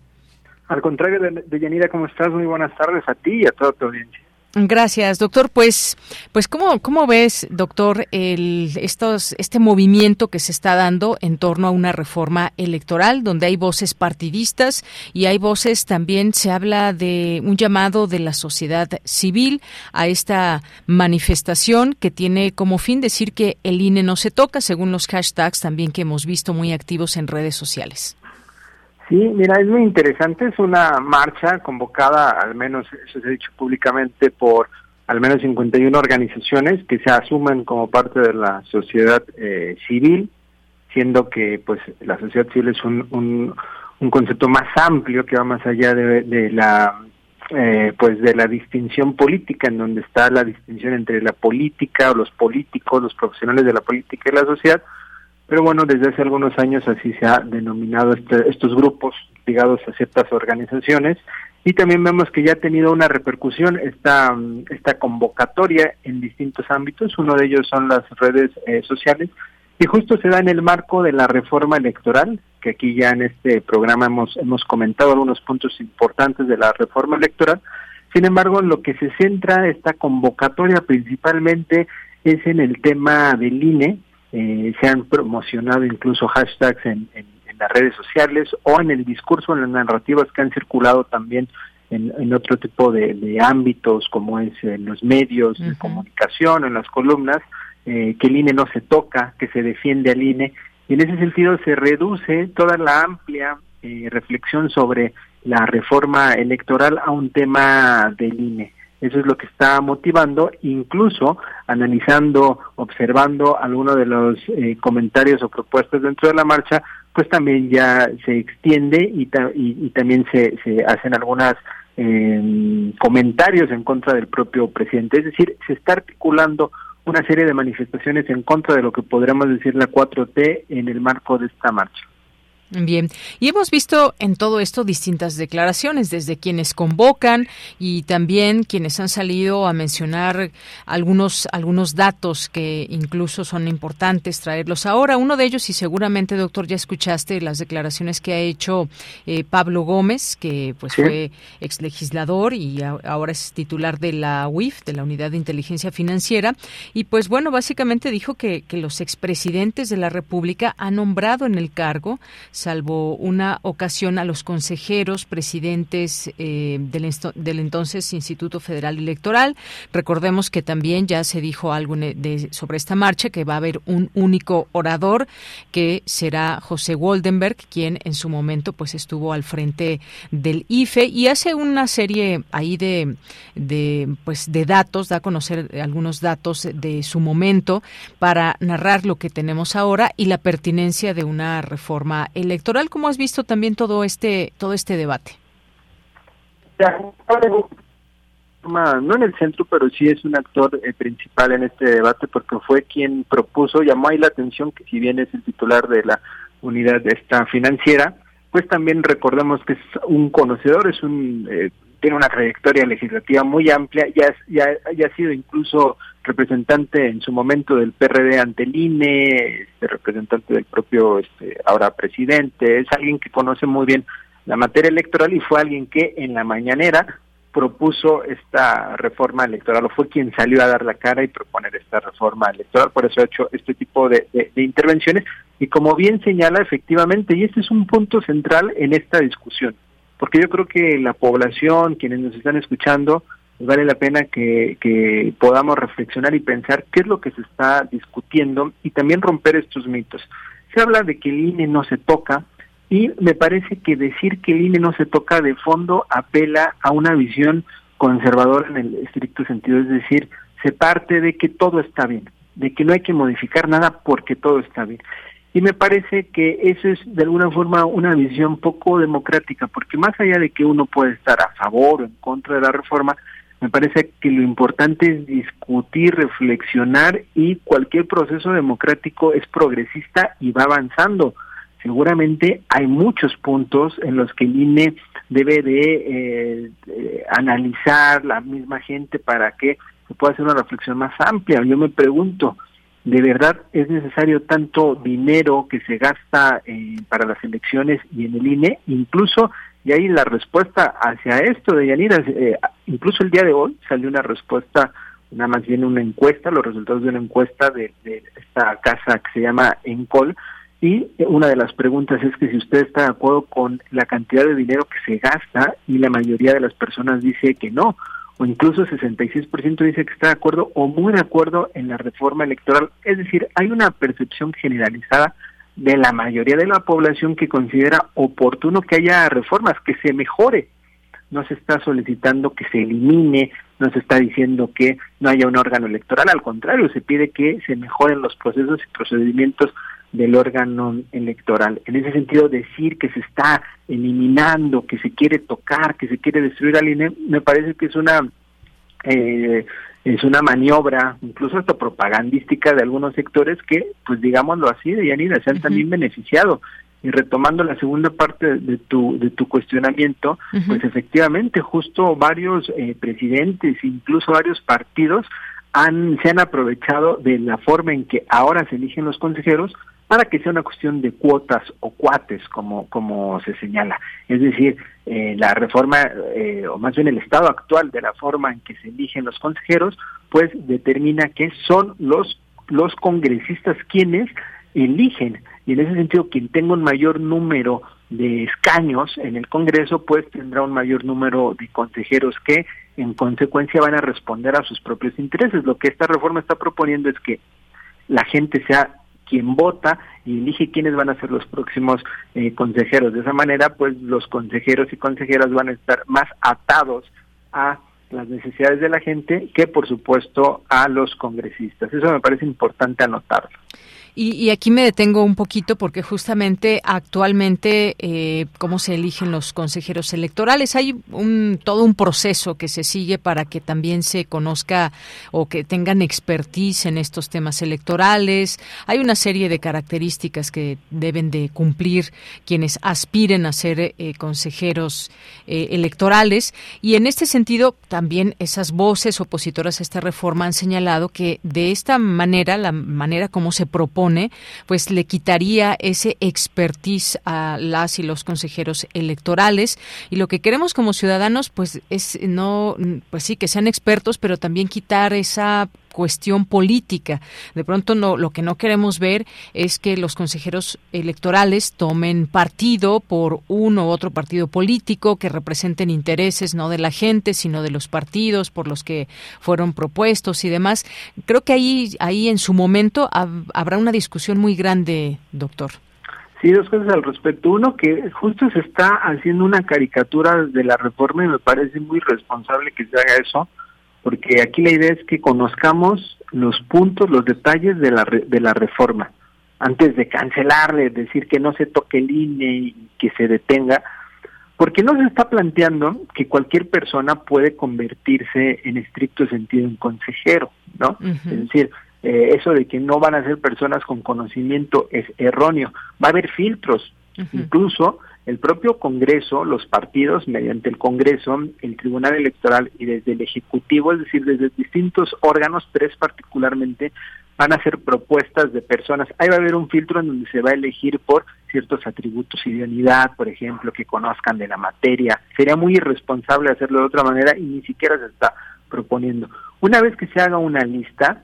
Al contrario de, de Yanira, ¿cómo estás? Muy buenas tardes a ti y a toda tu audiencia. Gracias, doctor. Pues, pues cómo, cómo ves, doctor, el, estos, este movimiento que se está dando en torno a una reforma electoral, donde hay voces partidistas y hay voces también se habla de un llamado de la sociedad civil a esta manifestación que tiene como fin decir que el INE no se toca, según los hashtags también que hemos visto muy activos en redes sociales. Sí, mira, es muy interesante. Es una marcha convocada, al menos eso se ha dicho públicamente, por al menos 51 organizaciones que se asumen como parte de la sociedad eh, civil, siendo que pues la sociedad civil es un, un, un concepto más amplio que va más allá de, de la eh, pues de la distinción política, en donde está la distinción entre la política o los políticos, los profesionales de la política y la sociedad, pero bueno, desde hace algunos años así se ha denominado este, estos grupos ligados a ciertas organizaciones y también vemos que ya ha tenido una repercusión esta, esta convocatoria en distintos ámbitos, uno de ellos son las redes eh, sociales, y justo se da en el marco de la reforma electoral, que aquí ya en este programa hemos, hemos comentado algunos puntos importantes de la reforma electoral, sin embargo, lo que se centra esta convocatoria principalmente es en el tema del INE, eh, se han promocionado incluso hashtags en, en las redes sociales o en el discurso, en las narrativas que han circulado también en, otro tipo de, ámbitos, como es en los medios de comunicación, en las columnas, eh, que el INE no se toca, que se defiende al INE. Y en ese sentido se reduce toda la amplia eh, reflexión sobre la reforma electoral a un tema del INE. Eso es lo que está motivando, incluso analizando, observando algunos de los eh, comentarios o propuestas dentro de la marcha, pues también ya se extiende y, también se, se, hacen algunos eh, comentarios en contra del propio presidente. Es decir, se está articulando una serie de manifestaciones en contra de lo que podríamos decir la 4T en el marco de esta marcha. Bien, y hemos visto en todo esto distintas declaraciones, desde quienes convocan y también quienes han salido a mencionar algunos, algunos datos que incluso son importantes traerlos ahora. Uno de ellos, y seguramente, doctor, ya escuchaste las declaraciones que ha hecho eh, Pablo Gómez, que pues fue ex legislador y ahora es titular de la UIF, de la Unidad de Inteligencia Financiera. Y pues bueno, básicamente dijo que, que los expresidentes de la República han nombrado en el cargo salvo una ocasión a los consejeros presidentes eh, del, entonces Instituto Federal Electoral. Recordemos que también ya se dijo algo de, sobre esta marcha, que va a haber un único orador, que será José Woldenberg, quien en su momento pues estuvo al frente del IFE y hace una serie ahí de, de pues de datos, da a conocer algunos datos de su momento para narrar lo que tenemos ahora y la pertinencia de una reforma electoral electoral. ¿Cómo has visto también todo este todo este debate? No en el centro, pero sí es un actor eh, principal en este debate porque fue quien propuso, llamó ahí la atención que si bien es el titular de la unidad de esta financiera, pues también recordemos que es un conocedor, es un eh, tiene una trayectoria legislativa muy amplia, ya, ya, ya ha sido incluso representante en su momento del PRD ante el INE, este, representante del propio este, ahora presidente, es alguien que conoce muy bien la materia electoral y fue alguien que en la mañanera propuso esta reforma electoral o fue quien salió a dar la cara y proponer esta reforma electoral, por eso ha hecho este tipo de, de intervenciones. Y como bien señala efectivamente, y este es un punto central en esta discusión, porque yo creo que la población, quienes nos están escuchando, vale la pena que, que podamos reflexionar y pensar qué es lo que se está discutiendo y también romper estos mitos. Se habla de que el INE no se toca y me parece que decir que el INE no se toca de fondo apela a una visión conservadora en el estricto sentido, es decir, se parte de que todo está bien, de que no hay que modificar nada porque todo está bien. Y me parece que eso es de alguna forma una visión poco democrática, porque más allá de que uno puede estar a favor o en contra de la reforma, me parece que lo importante es discutir, reflexionar y cualquier proceso democrático es progresista y va avanzando. Seguramente hay muchos puntos en los que el INE debe de, eh, analizar la misma gente para que se pueda hacer una reflexión más amplia. Yo me pregunto, ¿de verdad es necesario tanto dinero que se gasta eh, para las elecciones y en el INE? Incluso y ahí la respuesta hacia esto de Yanira, eh, incluso el día de hoy salió una respuesta, nada más bien una encuesta, los resultados de una encuesta de, esta casa que se llama Encol, y una de las preguntas es que si usted está de acuerdo con la cantidad de dinero que se gasta y la mayoría de las personas dice que no, o incluso 66% dice que está de acuerdo o muy de acuerdo en la reforma electoral. Es decir, hay una percepción generalizada de la mayoría de la población que considera oportuno que haya reformas, que se mejore. No se está solicitando que se elimine, no se está diciendo que no haya un órgano electoral, al contrario, se pide que se mejoren los procesos y procedimientos del órgano electoral. En ese sentido, decir que se está eliminando, que se quiere tocar, que se quiere destruir al INE, me parece que es una eh, es una maniobra, incluso hasta propagandística de algunos sectores que, pues digámoslo así, de Yanira, se han también beneficiado. Y retomando la segunda parte de tu, de tu cuestionamiento, pues efectivamente justo varios eh, presidentes, incluso varios partidos, han, se han aprovechado de la forma en que ahora se eligen los consejeros para que sea una cuestión de cuotas o cuates, como, como se señala. Es decir, eh, la reforma, eh, o más bien el estado actual de la forma en que se eligen los consejeros, pues determina que son los, los congresistas quienes eligen. Y en ese sentido, quien tenga un mayor número de escaños en el Congreso, pues tendrá un mayor número de consejeros que en consecuencia van a responder a sus propios intereses. Lo que esta reforma está proponiendo es que la gente sea quien vota y elige quiénes van a ser los próximos eh, consejeros. De esa manera, pues los consejeros y consejeras van a estar más atados a las necesidades de la gente que, por supuesto, a los congresistas. Eso me parece importante anotarlo. Y, aquí me detengo un poquito porque justamente actualmente eh, cómo se eligen los consejeros electorales. Hay un, todo un proceso que se sigue para que también se conozca o que tengan expertise en estos temas electorales. Hay una serie de características que deben de cumplir quienes aspiren a ser eh, consejeros eh, electorales. Y en este sentido, también esas voces opositoras a esta reforma han señalado que de esta manera, la manera como se propone pues le quitaría ese expertise a las y los consejeros electorales. Y lo que queremos como ciudadanos pues es no pues sí que sean expertos, pero también quitar esa cuestión política. De pronto no, lo que no queremos ver es que los consejeros electorales tomen partido por uno u otro partido político que representen intereses no de la gente, sino de los partidos por los que fueron propuestos y demás. Creo que ahí, ahí en su momento habrá una discusión muy grande, doctor. Sí, dos cosas al respecto. Uno, que justo se está haciendo una caricatura de la reforma y me parece muy responsable que se haga eso, porque aquí la idea es que conozcamos los puntos, los detalles de la, de la reforma, antes de cancelarle, decir que no se toque el INE y que se detenga, porque no se está planteando que cualquier persona puede convertirse en estricto sentido en consejero, ¿no? Es decir, eh, eso de que no van a ser personas con conocimiento es erróneo. Va a haber filtros, incluso el propio Congreso, los partidos, mediante el Congreso, el Tribunal Electoral y desde el Ejecutivo, es decir, desde distintos órganos, tres particularmente, van a hacer propuestas de personas. Ahí va a haber un filtro en donde se va a elegir por ciertos atributos, idoneidad, por ejemplo, que conozcan de la materia. Sería muy irresponsable hacerlo de otra manera y ni siquiera se está proponiendo. Una vez que se haga una lista,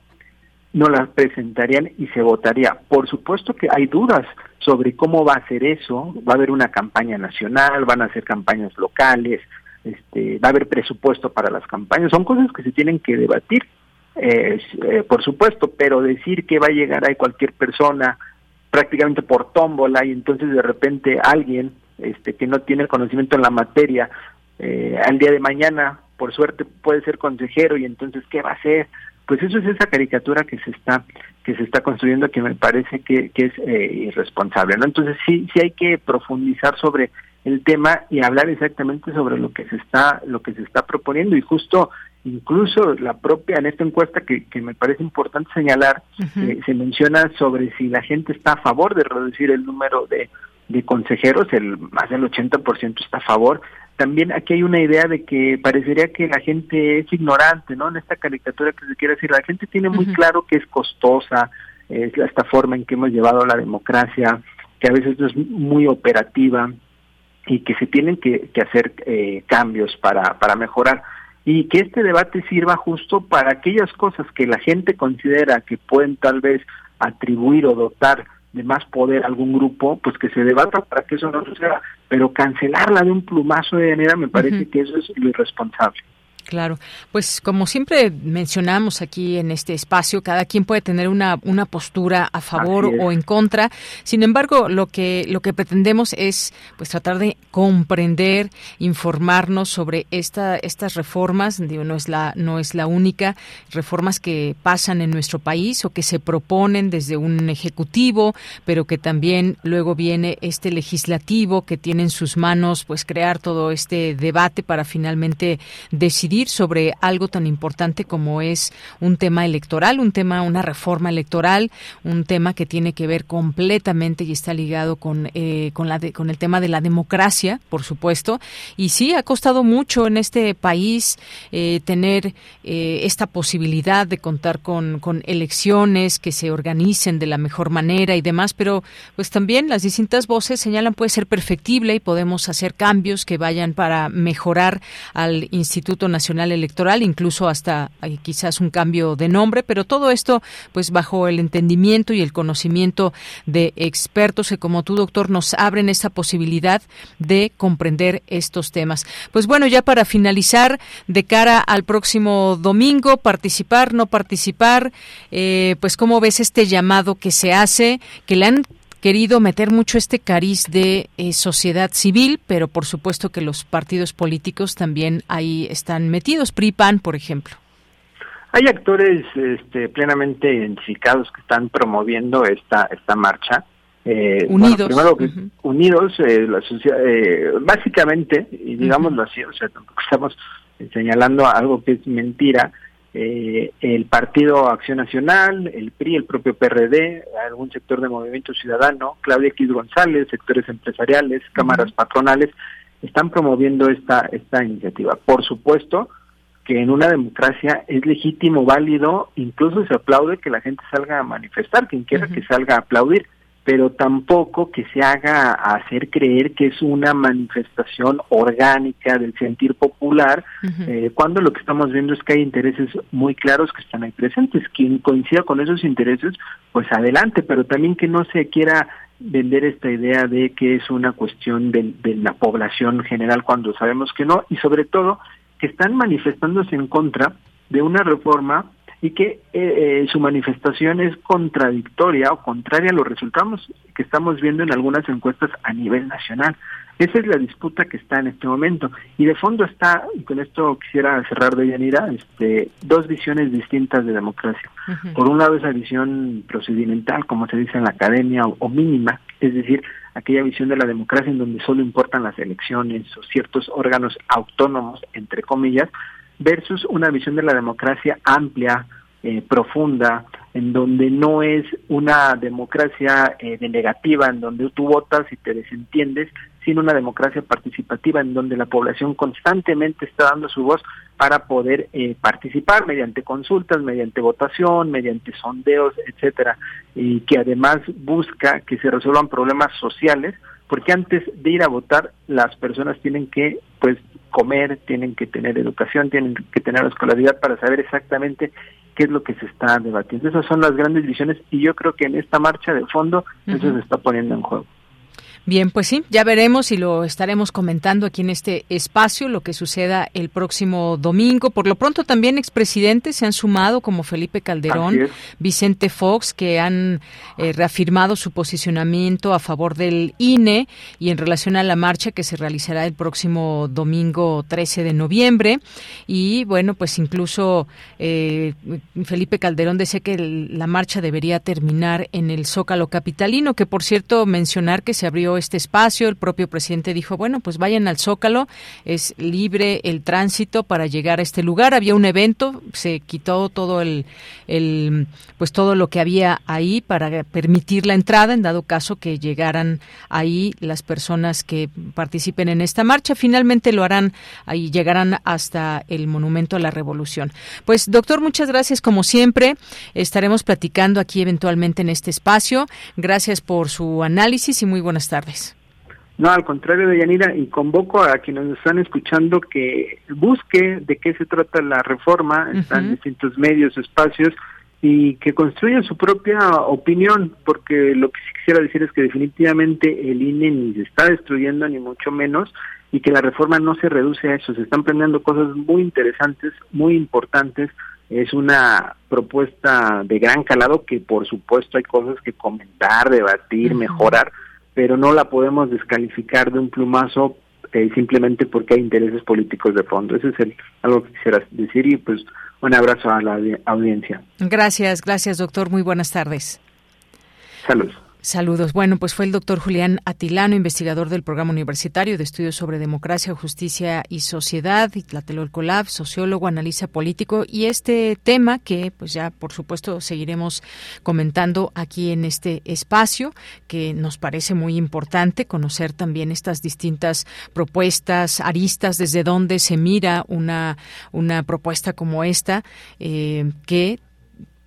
no la presentarían y se votaría. Por supuesto que hay dudas sobre cómo va a ser eso, va a haber una campaña nacional, van a ser campañas locales, este, va a haber presupuesto para las campañas, son cosas que se tienen que debatir, eh, por supuesto, pero decir que va a llegar ahí cualquier persona prácticamente por tómbola y entonces de repente alguien este, que no tiene conocimiento en la materia, eh, al día de mañana, por suerte, puede ser consejero y entonces, ¿qué va a hacer? Pues eso es esa caricatura que se está que se está construyendo que me parece que, que es eh, irresponsable no entonces sí sí hay que profundizar sobre el tema y hablar exactamente sobre lo que se está lo que se está proponiendo. Y justo incluso la propia en esta encuesta que, que me parece importante señalar eh, se menciona sobre si la gente está a favor de reducir el número de de consejeros, el más del 80% está a favor, también aquí hay una idea de que parecería que la gente es ignorante, ¿no? En esta caricatura que se quiere decir, la gente tiene muy claro que es costosa, es esta forma en que hemos llevado la democracia, que a veces no es muy operativa y que se tienen que, hacer eh, cambios para, para mejorar. Y que este debate sirva justo para aquellas cosas que la gente considera que pueden tal vez atribuir o dotar de más poder a algún grupo, pues que se debata para que eso no suceda, pero cancelarla de un plumazo de manera me parece que eso es lo irresponsable. Claro, pues como siempre mencionamos aquí en este espacio, cada quien puede tener una, una postura a favor o en contra. Sin embargo, lo que lo que pretendemos es pues tratar de comprender, informarnos sobre esta estas reformas, digo, no es la no es la única. Reformas que pasan en nuestro país o que se proponen desde un ejecutivo, pero que también luego viene este legislativo que tiene en sus manos pues crear todo este debate para finalmente decidir sobre algo tan importante como es un tema electoral, un tema, una reforma electoral, un tema que tiene que ver completamente y está ligado con, eh, con, la con el tema de la democracia, por supuesto. Y sí, ha costado mucho en este país eh, tener eh, esta posibilidad de contar con, con elecciones que se organicen de la mejor manera y demás, pero pues también las distintas voces señalan puede ser perfectible y podemos hacer cambios que vayan para mejorar al Instituto Nacional Electoral, incluso hasta quizás un cambio de nombre, pero todo esto pues bajo el entendimiento y el conocimiento de expertos que como tú doctor nos abren esta posibilidad de comprender estos temas. Pues bueno, ya para finalizar, de cara al próximo domingo, participar, no participar, eh, pues cómo ves este llamado que se hace, que le han querido meter mucho este cariz de eh, sociedad civil, pero por supuesto que los partidos políticos también ahí están metidos, PRI-PAN, por ejemplo. Hay actores este, plenamente identificados que están promoviendo esta esta marcha. Eh, unidos. primero, unidos, eh, la sociedad, eh, básicamente, y digámoslo así, o sea, tampoco estamos señalando algo que es mentira, eh, el Partido Acción Nacional, el PRI, el propio PRD, algún sector de Movimiento Ciudadano, Claudia X González, sectores empresariales, cámaras patronales, están promoviendo esta, esta iniciativa. Por supuesto que en una democracia es legítimo, válido, incluso se aplaude que la gente salga a manifestar, quien quiera que salga a aplaudir, pero tampoco que se haga hacer creer que es una manifestación orgánica del sentir popular, eh, cuando lo que estamos viendo es que hay intereses muy claros que están ahí presentes. Quien coincida con esos intereses, pues adelante, pero también que no se quiera vender esta idea de que es una cuestión de, de la población general cuando sabemos que no, y sobre todo que están manifestándose en contra de una reforma y que eh, eh, su manifestación es contradictoria o contraria a los resultados que estamos viendo en algunas encuestas a nivel nacional. Esa es la disputa que está en este momento. Y de fondo está, y con esto quisiera cerrar de Yanira, este, dos visiones distintas de democracia. Por un lado, esa visión procedimental, como se dice en la academia, o, mínima, es decir, aquella visión de la democracia en donde solo importan las elecciones o ciertos órganos autónomos, entre comillas, versus una visión de la democracia amplia, eh, profunda, en donde no es una democracia eh, delegativa, en donde tú votas y te desentiendes, sino una democracia participativa, en donde la población constantemente está dando su voz para poder eh, participar mediante consultas, mediante votación, mediante sondeos, etcétera, y que además busca que se resuelvan problemas sociales, porque antes de ir a votar las personas tienen que pues comer, tienen que tener educación, tienen que tener escolaridad para saber exactamente qué es lo que se está debatiendo. Esas son las grandes visiones y yo creo que en esta marcha de fondo eso se está poniendo en juego. Bien, pues sí, ya veremos y lo estaremos comentando aquí en este espacio, lo que suceda el próximo domingo. Por lo pronto también expresidentes se han sumado, como Felipe Calderón, Vicente Fox, que han eh, reafirmado su posicionamiento a favor del INE y en relación a la marcha que se realizará el próximo domingo 13 de noviembre. Y bueno, pues incluso eh, Felipe Calderón decía que la marcha debería terminar en el Zócalo Capitalino, que por cierto mencionar que se abrió este espacio. El propio presidente dijo, bueno, pues vayan al Zócalo, es libre el tránsito para llegar a este lugar. Había un evento, se quitó todo el, pues todo lo que había ahí para permitir la entrada en dado caso que llegaran ahí las personas que participen en esta marcha. Finalmente lo harán ahí, llegarán hasta el Monumento a la Revolución. Pues doctor, muchas gracias como siempre. Estaremos platicando aquí eventualmente en este espacio. Gracias por su análisis y muy buenas tardes. No, al contrario de Yanira, y convoco a quienes nos están escuchando que busque de qué se trata la reforma, están en distintos medios, espacios, y que construya su propia opinión, porque lo que sí quisiera decir es que definitivamente el INE ni se está destruyendo, ni mucho menos, y que la reforma no se reduce a eso, se están planeando cosas muy interesantes, muy importantes, es una propuesta de gran calado que por supuesto hay cosas que comentar, debatir, mejorar, pero no la podemos descalificar de un plumazo eh, simplemente porque hay intereses políticos de fondo. Ese es el, algo que quisiera decir y pues un abrazo a la audiencia. Gracias, gracias doctor. Muy buenas tardes. Saludos. Saludos. Bueno, pues fue el doctor Julián Atilano, investigador del Programa Universitario de Estudios sobre Democracia, Justicia y Sociedad, y Tlatelolco sociólogo, analista político, y este tema que pues ya por supuesto seguiremos comentando aquí en este espacio, que nos parece muy importante conocer también estas distintas propuestas, aristas, desde donde se mira una, una propuesta como esta, eh, que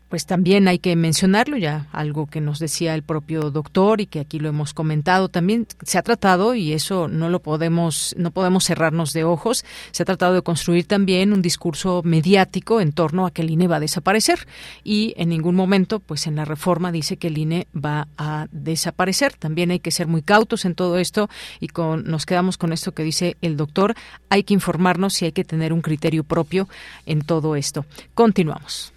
pues también hay que mencionarlo ya, algo que nos decía el propio doctor y que aquí lo hemos comentado también se ha tratado y eso no lo podemos no podemos cerrarnos de ojos, se ha tratado de construir también un discurso mediático en torno a que el INE va a desaparecer y en ningún momento pues en la reforma dice que el INE va a desaparecer. También hay que ser muy cautos en todo esto y con nos quedamos con esto que dice el doctor, hay que informarnos y hay que tener un criterio propio en todo esto. Continuamos.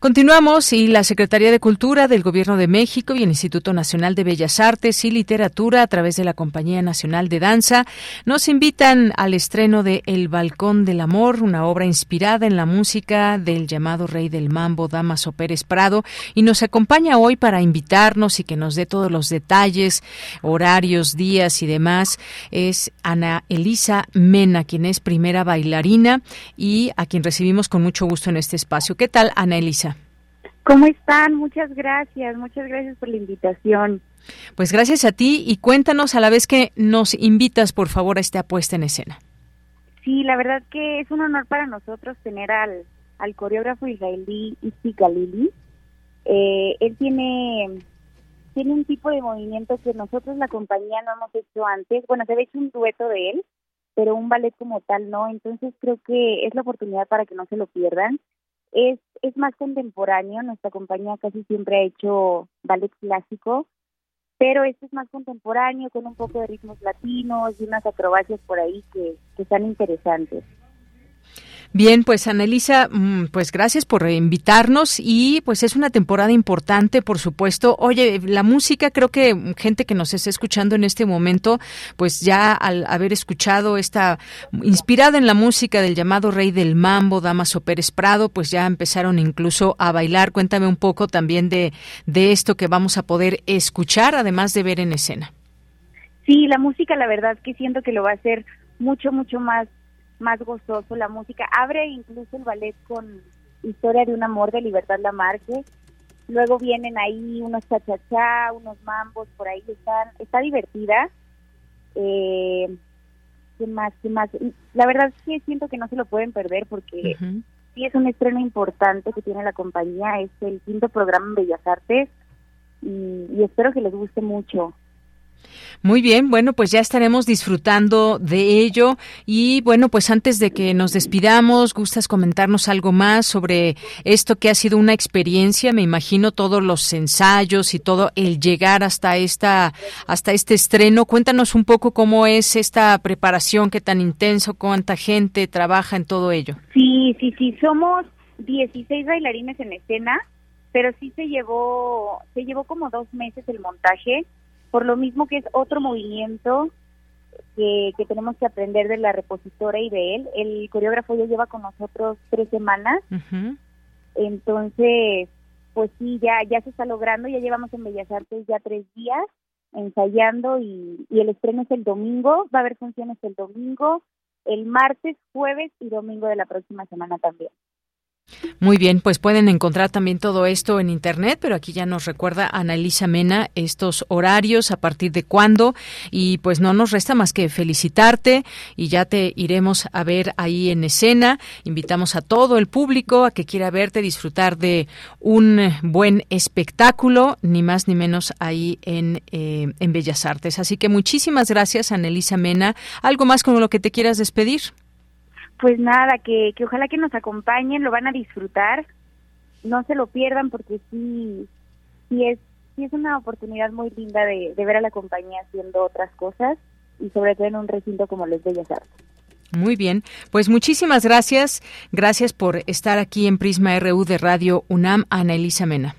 Continuamos y la Secretaría de Cultura del Gobierno de México y el Instituto Nacional de Bellas Artes y Literatura a través de la Compañía Nacional de Danza nos invitan al estreno de El Balcón del Amor, una obra inspirada en la música del llamado rey del mambo Damaso Pérez Prado y nos acompaña hoy para invitarnos y que nos dé todos los detalles, horarios, días y demás es Ana Elisa Mena, quien es primera bailarina y a quien recibimos con mucho gusto en este espacio. ¿Qué tal, Ana Elisa? ¿Cómo están? Muchas gracias, muchas gracias por la invitación. Pues gracias a ti y cuéntanos a la vez que nos invitas, por favor, a esta puesta en escena. Sí, la verdad que es un honor para nosotros tener al, al coreógrafo israelí Isi Galili. Eh, él tiene, tiene un tipo de movimiento que nosotros, la compañía, no hemos hecho antes. Bueno, se había hecho un dueto de él, pero un ballet como tal no. Entonces creo que es la oportunidad para que no se lo pierdan es, es más contemporáneo, nuestra compañía casi siempre ha hecho ballet clásico, pero este es más contemporáneo con un poco de ritmos latinos y unas acrobacias por ahí que, que están interesantes. Bien, pues Anelisa, mm, pues gracias por invitarnos y pues es una temporada importante, por supuesto. Oye, la música, creo que gente que nos está escuchando en este momento, pues ya al haber escuchado esta inspirada en la música del llamado Rey del Mambo, Damaso Pérez Prado, pues ya empezaron incluso a bailar. Cuéntame un poco también de, de esto que vamos a poder escuchar, además de ver en escena. Sí, la música, la verdad que siento que lo va a hacer mucho, mucho más más gozoso la música. Abre incluso el ballet con Historia de un amor de Libertad Lamarque. Luego vienen ahí unos chachachá, unos mambos, por ahí están, está divertida. Eh, ¿Qué más? ¿Qué más? La verdad que siento que no se lo pueden perder porque sí es un estreno importante que tiene la compañía. Es el quinto programa en Bellas Artes y espero que les guste mucho. Muy bien, bueno, pues ya estaremos disfrutando de ello. Y bueno, pues antes de que nos despidamos, ¿gustas comentarnos algo más sobre esto que ha sido una experiencia? Me imagino todos los ensayos y todo el llegar hasta esta, hasta este estreno. Cuéntanos un poco cómo es esta preparación, qué tan intenso, cuánta gente trabaja en todo ello. Sí, sí, sí, somos 16 bailarines en escena, pero sí se llevó, se llevó como dos meses el montaje por lo mismo que es otro movimiento que, tenemos que aprender de la repositora y de él. El coreógrafo ya lleva con nosotros tres semanas, entonces, pues sí, ya, ya se está logrando, ya llevamos en Bellas Artes ya tres días ensayando y, y el estreno es el domingo, va a haber funciones el domingo, el martes, jueves y domingo de la próxima semana también. Muy bien, pues pueden encontrar también todo esto en internet, pero aquí ya nos recuerda Ana Elisa Mena estos horarios, a partir de cuándo, y pues no nos resta más que felicitarte y ya te iremos a ver ahí en escena. Invitamos a todo el público a que quiera verte, disfrutar de un buen espectáculo, ni más ni menos ahí en, eh, en Bellas Artes. Así que muchísimas gracias, Ana Elisa Mena. ¿Algo más con lo que te quieras despedir? Pues nada, que, que ojalá que nos acompañen, lo van a disfrutar, no se lo pierdan porque sí, sí es, sí es una oportunidad muy linda de, de ver a la compañía haciendo otras cosas y sobre todo en un recinto como los Bellas Artes. Muy bien, pues muchísimas gracias. Gracias por estar aquí en Prisma RU de Radio UNAM, Ana Elisa Mena.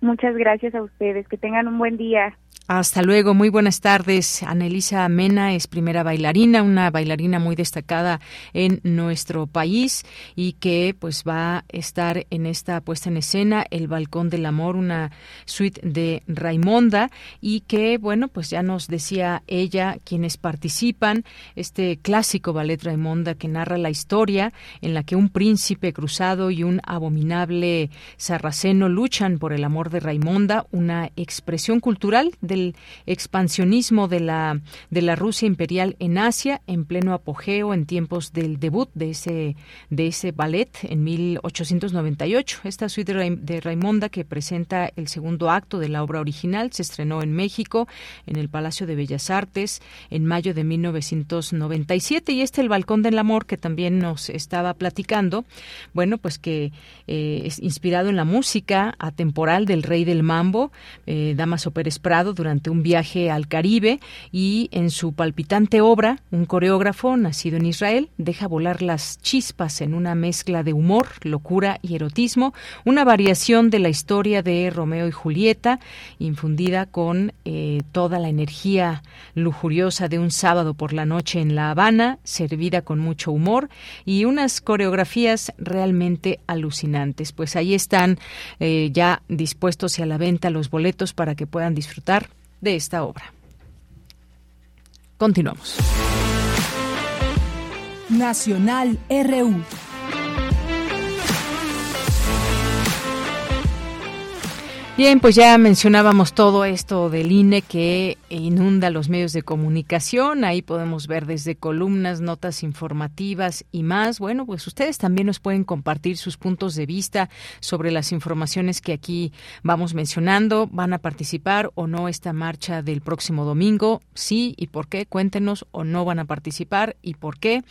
Muchas gracias a ustedes. Que tengan un buen día. Hasta luego, muy buenas tardes. Anelisa Mena es primera bailarina, una bailarina muy destacada en nuestro país y que pues va a estar en esta puesta en escena El Balcón del Amor, una suite de Raimonda y que bueno, pues ya nos decía ella quienes participan este clásico ballet Raimonda que narra la historia en la que un príncipe cruzado y un abominable sarraceno luchan por el amor de Raimonda, una expresión cultural de expansionismo de la, de la Rusia imperial en Asia en pleno apogeo en tiempos del debut de ese, de ese ballet en 1898. Esta suite de Raimonda que presenta el segundo acto de la obra original se estrenó en México en el Palacio de Bellas Artes en mayo de 1997 y este El Balcón del Amor que también nos estaba platicando, bueno, pues que eh, es inspirado en la música atemporal del rey del mambo, eh, Damaso Pérez Prado, durante un viaje al Caribe y en su palpitante obra, un coreógrafo nacido en Israel deja volar las chispas en una mezcla de humor, locura y erotismo, una variación de la historia de Romeo y Julieta, infundida con eh, toda la energía lujuriosa de un sábado por la noche en La Habana, servida con mucho humor y unas coreografías realmente alucinantes. Pues ahí están eh, ya dispuestos y a la venta los boletos para que puedan disfrutar de esta obra. Continuamos. Nacional RU. Bien, pues ya mencionábamos todo esto del INE que inunda los medios de comunicación. Ahí podemos ver desde columnas, notas informativas y más. Bueno, pues ustedes también nos pueden compartir sus puntos de vista sobre las informaciones que aquí vamos mencionando. ¿Van a participar o no esta marcha del próximo domingo? Sí y por qué. Cuéntenos o no van a participar y por qué.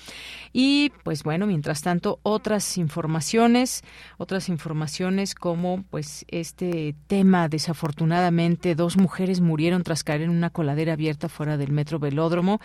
Y pues bueno, mientras tanto, otras informaciones, otras informaciones como pues este tema Desafortunadamente, dos mujeres murieron tras caer en una coladera abierta fuera del metro Velódromo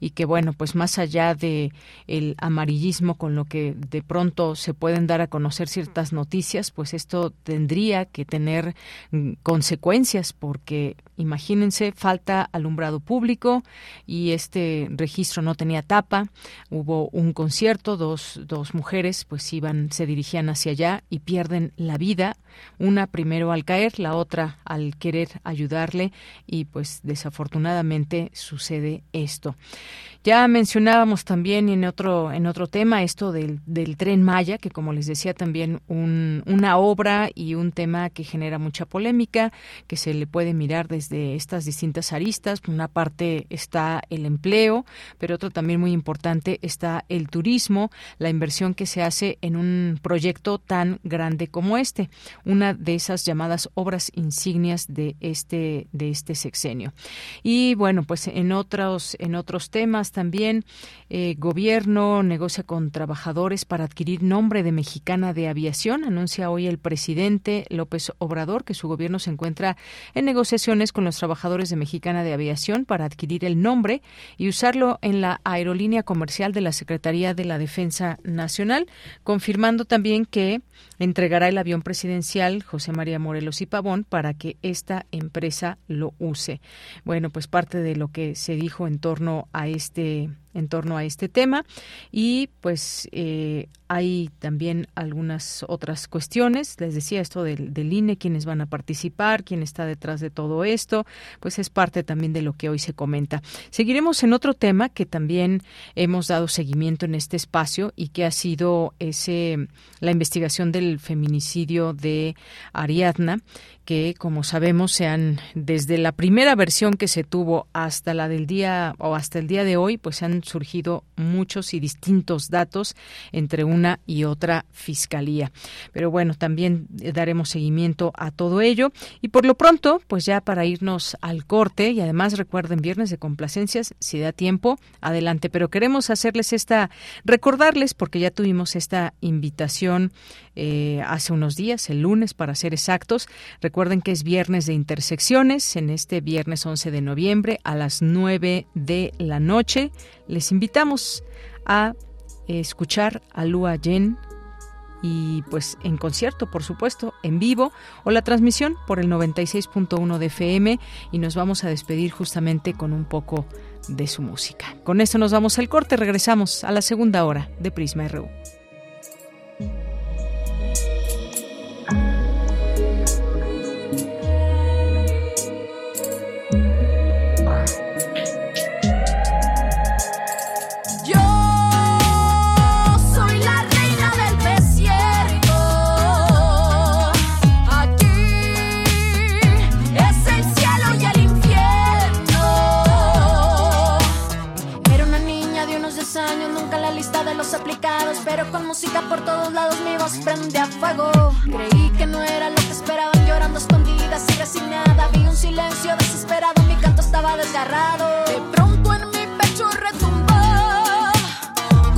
y que, bueno, pues más allá de el amarillismo con lo que de pronto se pueden dar a conocer ciertas noticias, pues esto tendría que tener mm, consecuencias porque imagínense, falta alumbrado público y este registro no tenía tapa. Hubo un concierto, dos, dos mujeres pues iban, se dirigían hacia allá y pierden la vida. Una primero al caer, la otra al querer ayudarle y pues desafortunadamente sucede esto. Ya mencionábamos también en otro, en otro tema esto del, del tren Maya, que como les decía también un, una obra y un tema que genera mucha polémica, que se le puede mirar desde estas distintas aristas. Una parte está el empleo, pero otro también muy importante está el turismo, la inversión que se hace en un proyecto tan grande como este, una de esas llamadas obras insignias de este, de este sexenio. Y bueno, pues en otros, en otros temas también, eh, gobierno negocia con trabajadores para adquirir nombre de mexicana de aviación. Anuncia hoy el presidente López Obrador que su gobierno se encuentra en negociaciones con los trabajadores de mexicana de aviación para adquirir el nombre y usarlo en la aerolínea comercial de la Secretaría de la Defensa Nacional, confirmando también que entregará el avión presidencial José María Morelos y Pavón para que esta empresa lo use. Bueno, pues parte de lo que se dijo en torno a este este en torno a este tema. Y pues eh, hay también algunas otras cuestiones. Les decía esto del, del, INE quiénes van a participar quién está detrás de todo esto. Pues es parte también de lo que hoy se comenta. Seguiremos en otro tema que también hemos dado seguimiento en este espacio y que ha sido ese la investigación del feminicidio de Ariadna que, como sabemos, sean desde la primera versión que se tuvo hasta la del día o hasta el día de hoy, pues han surgido muchos y distintos datos entre una y otra fiscalía. Pero bueno, también daremos seguimiento a todo ello y por lo pronto, pues ya para irnos al corte y además recuerden viernes de complacencias, si da tiempo, adelante. Pero queremos hacerles esta, recordarles porque ya tuvimos esta invitación eh, hace unos días, el lunes para ser exactos. Recuerden que es viernes de intersecciones, en este viernes 11 de noviembre a las 9 de la noche. Les invitamos a escuchar a Lua Yen y pues en concierto, por supuesto, en vivo o la transmisión por el 96.1 de FM y nos vamos a despedir justamente con un poco de su música. Con esto nos vamos al corte, regresamos a la segunda hora de Prisma RU. Pero con música por todos lados mi voz prende a fuego. Creí que no era lo que esperaban, llorando escondidas y resignada. Vi un silencio desesperado, mi canto estaba desgarrado. De pronto en mi pecho retumbó,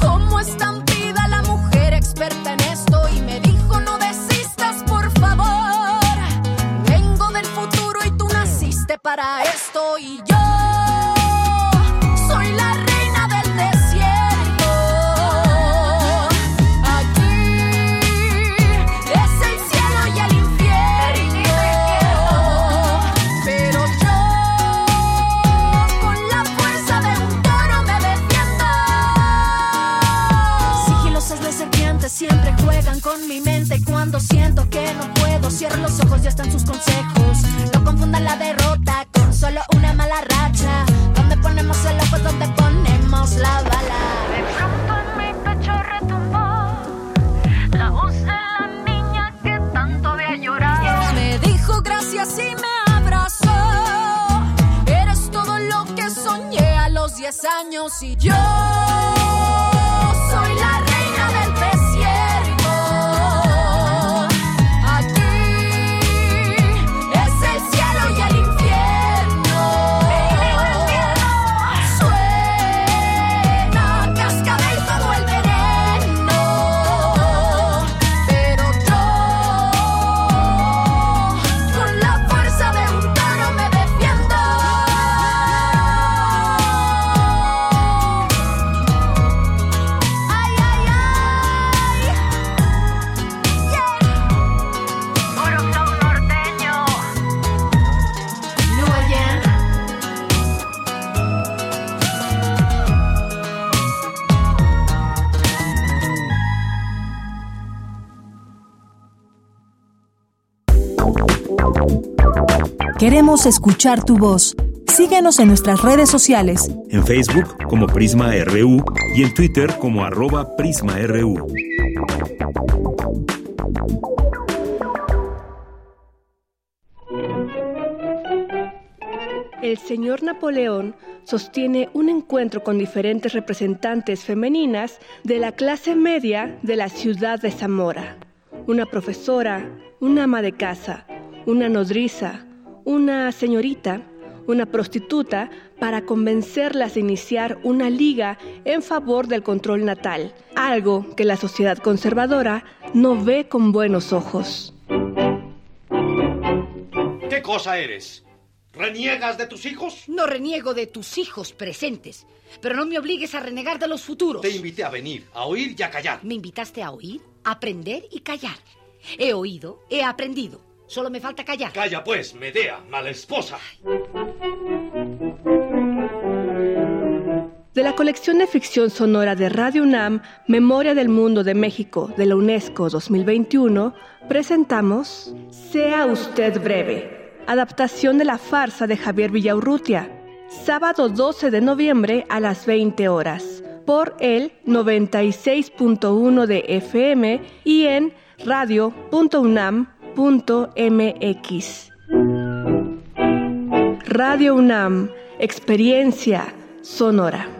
como estampida la mujer experta en esto y me dijo no desistas por favor. Vengo del futuro y tú naciste para esto y yo. Juegan con mi mente cuando siento que no puedo. Cierro los ojos, ya están sus consejos. No confundan la derrota con solo una mala racha. Donde ponemos el ojo es donde ponemos la bala. De pronto en mi pecho retumbó la voz de la niña que tanto había llorado. Me dijo gracias y me abrazó. Eres todo lo que soñé a los 10 años y yo Queremos escuchar tu voz. Síguenos en nuestras redes sociales. En Facebook como Prisma RU y en Twitter como arroba PrismaRU. El señor Napoleón sostiene un encuentro con diferentes representantes femeninas de la clase media de la ciudad de Zamora. Una profesora, una ama de casa, una nodriza, una señorita, una prostituta, para convencerlas de iniciar una liga en favor del control natal, algo que la sociedad conservadora no ve con buenos ojos. ¿Qué cosa eres? ¿Reniegas de tus hijos? No reniego de tus hijos presentes, pero no me obligues a renegar de los futuros. Te invité a venir, a oír y a callar. Me invitaste a oír, aprender y callar. He oído, he aprendido. Solo me falta callar. Calla pues, Medea, mala esposa. De la colección de ficción sonora de Radio UNAM, Memoria del Mundo de México de la UNESCO 2021, presentamos Sea usted breve, adaptación de la farsa de Javier Villaurrutia, sábado 12 de noviembre a las 20 horas, por el 96.1 de FM y en Radio UNAM, experiencia sonora.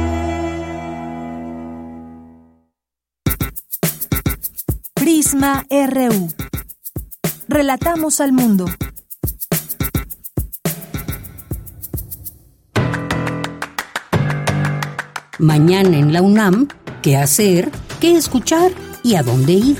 Prisma RU. Relatamos al mundo. Mañana en la UNAM, ¿qué hacer? ¿Qué escuchar? ¿Y a dónde ir?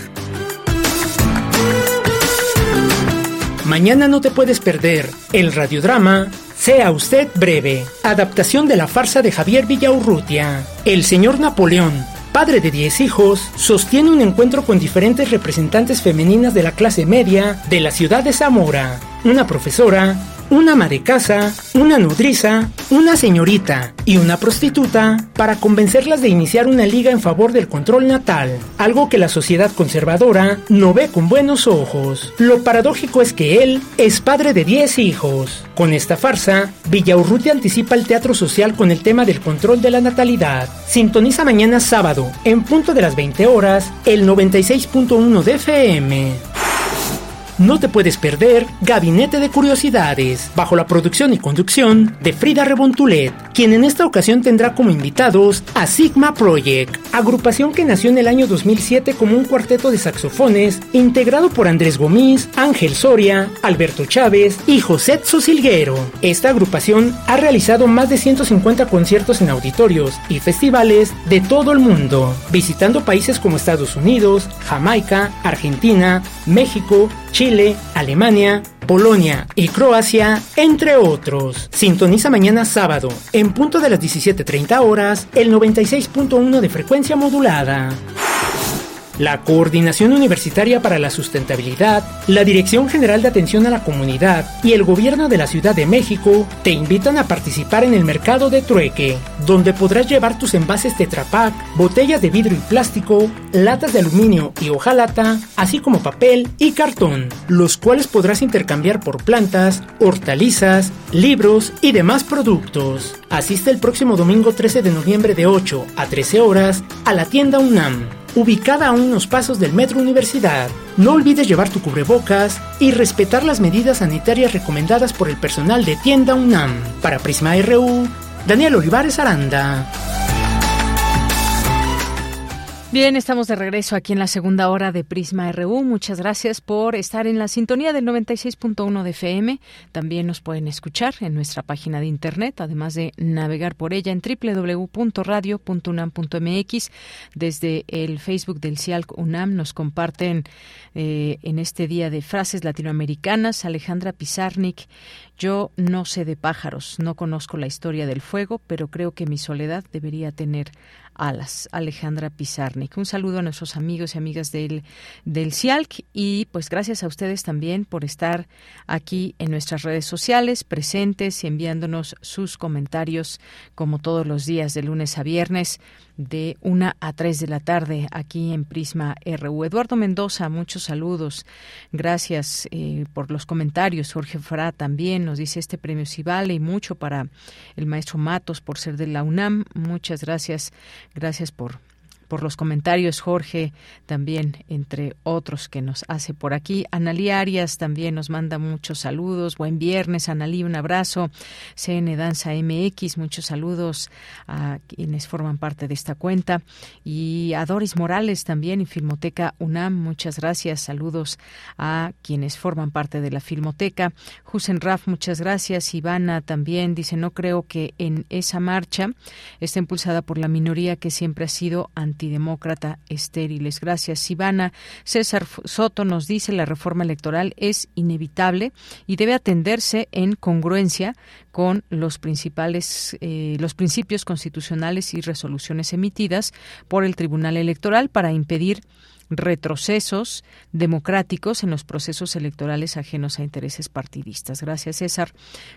Mañana no te puedes perder el radiodrama Sea usted breve, adaptación de la farsa de Javier Villaurrutia. El señor Napoleón, padre de 10 hijos, sostiene un encuentro con diferentes representantes femeninas de la clase media de la ciudad de Zamora. Una profesora, una ama de casa, una nodriza, una señorita y una prostituta para convencerlas de iniciar una liga en favor del control natal, algo que la sociedad conservadora no ve con buenos ojos. Lo paradójico es que él es padre de 10 hijos. Con esta farsa, Villaurrutia anticipa el teatro social con el tema del control de la natalidad. Sintoniza mañana sábado, en punto de las 20 horas, el 96.1 de FM. No te puedes perder Gabinete de Curiosidades, bajo la producción y conducción de Frida Rebontulet, quien en esta ocasión tendrá como invitados a Sigma Project, agrupación que nació en el año 2007 como un cuarteto de saxofones integrado por Andrés Gomis, Ángel Soria, Alberto Chávez y José Silguero. Esta agrupación ha realizado más de 150 conciertos en auditorios y festivales de todo el mundo, visitando países como Estados Unidos, Jamaica, Argentina, México, Chile, Alemania, Polonia y Croacia, entre otros. Sintoniza mañana sábado, en punto de las 17.30 horas, el 96.1 de frecuencia modulada. La Coordinación Universitaria para la Sustentabilidad, la Dirección General de Atención a la Comunidad y el Gobierno de la Ciudad de México te invitan a participar en el mercado de trueque, donde podrás llevar tus envases Tetra Pak, botellas de vidrio y plástico, latas de aluminio y hojalata, así como papel y cartón, los cuales podrás intercambiar por plantas, hortalizas, libros y demás productos. Asiste el próximo domingo 13 de noviembre de 8 a 13 horas a la tienda UNAM ubicada a unos pasos del Metro Universidad. No olvides llevar tu cubrebocas y respetar las medidas sanitarias recomendadas por el personal de Tienda UNAM. Para Prisma RU, Daniel Olivares Aranda. Bien, estamos de regreso aquí en la segunda hora de Prisma RU. Muchas gracias por estar en la sintonía del 96.1 de FM. También nos pueden escuchar en nuestra página de internet, además de navegar por ella en www.radio.unam.mx. Desde el Facebook del CIALC UNAM nos comparten eh, en este día de frases latinoamericanas Alejandra Pizarnik. Yo no sé de pájaros, no conozco la historia del fuego, pero creo que mi soledad debería tener Alas, Alejandra Pizarnik. Un saludo a nuestros amigos y amigas del, del CIALC y pues gracias a ustedes también por estar aquí en nuestras redes sociales, presentes y enviándonos sus comentarios como todos los días de lunes a viernes de una a 3 de la tarde aquí en Prisma RU. Eduardo Mendoza, muchos saludos. Gracias eh, por los comentarios. Jorge Fará también nos dice este premio si vale y mucho para el maestro Matos por ser de la UNAM. Muchas gracias. Gracias por por los comentarios, Jorge, también entre otros que nos hace por aquí. Analí Arias también nos manda muchos saludos. Buen viernes, Analí, un abrazo. CN Danza MX, muchos saludos a quienes forman parte de esta cuenta. Y a Doris Morales también en Filmoteca UNAM, muchas gracias. Saludos a quienes forman parte de la Filmoteca. Husen Raf, muchas gracias. Ivana también dice, no creo que en esa marcha esté impulsada por la minoría que siempre ha sido anti antidemócrata estériles. Gracias, Ivana. César Soto nos dice la reforma electoral es inevitable y debe atenderse en congruencia con los principales eh, los principios constitucionales y resoluciones emitidas por el Tribunal Electoral para impedir retrocesos democráticos en los procesos electorales ajenos a intereses partidistas. Gracias, César.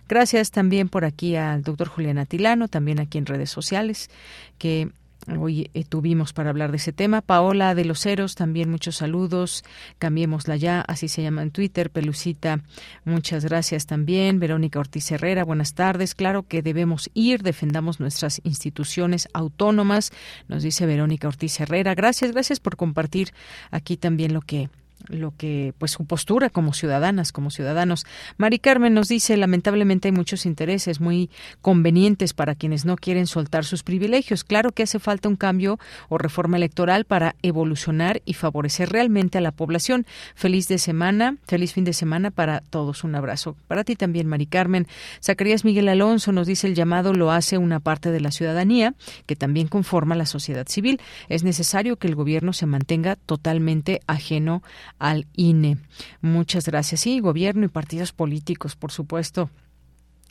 Gracias también por aquí al doctor Julián Atilano, también aquí en redes sociales, que Hoy eh, tuvimos para hablar de ese tema. Paola de los Heros, también muchos saludos. Cambiémosla ya, así se llama en Twitter. Pelucita, muchas gracias también. Verónica Ortiz Herrera, buenas tardes. Claro que debemos ir, defendamos nuestras instituciones autónomas, nos dice Verónica Ortiz Herrera. Gracias, gracias por compartir aquí también lo que lo que pues su postura como ciudadanas, como ciudadanos. Mari Carmen nos dice, lamentablemente hay muchos intereses muy convenientes para quienes no quieren soltar sus privilegios. Claro que hace falta un cambio o reforma electoral para evolucionar y favorecer realmente a la población. Feliz de semana, feliz fin de semana para todos. Un abrazo. Para ti también, Mari Carmen. Zacarías Miguel Alonso nos dice el llamado lo hace una parte de la ciudadanía que también conforma la sociedad civil. Es necesario que el gobierno se mantenga totalmente ajeno al INE. Muchas gracias. Sí, gobierno y partidos políticos, por supuesto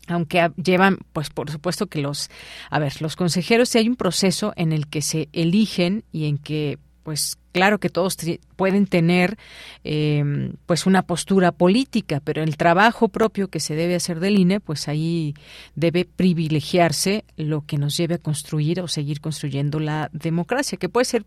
aunque llevan, pues por supuesto que los, a ver, los consejeros, si hay un proceso en el que se eligen y en que, pues claro que todos pueden tener, em, pues una postura política, pero el trabajo propio que se debe hacer del INE, pues ahí debe privilegiarse lo que nos lleve a construir o seguir construyendo la democracia, que puede ser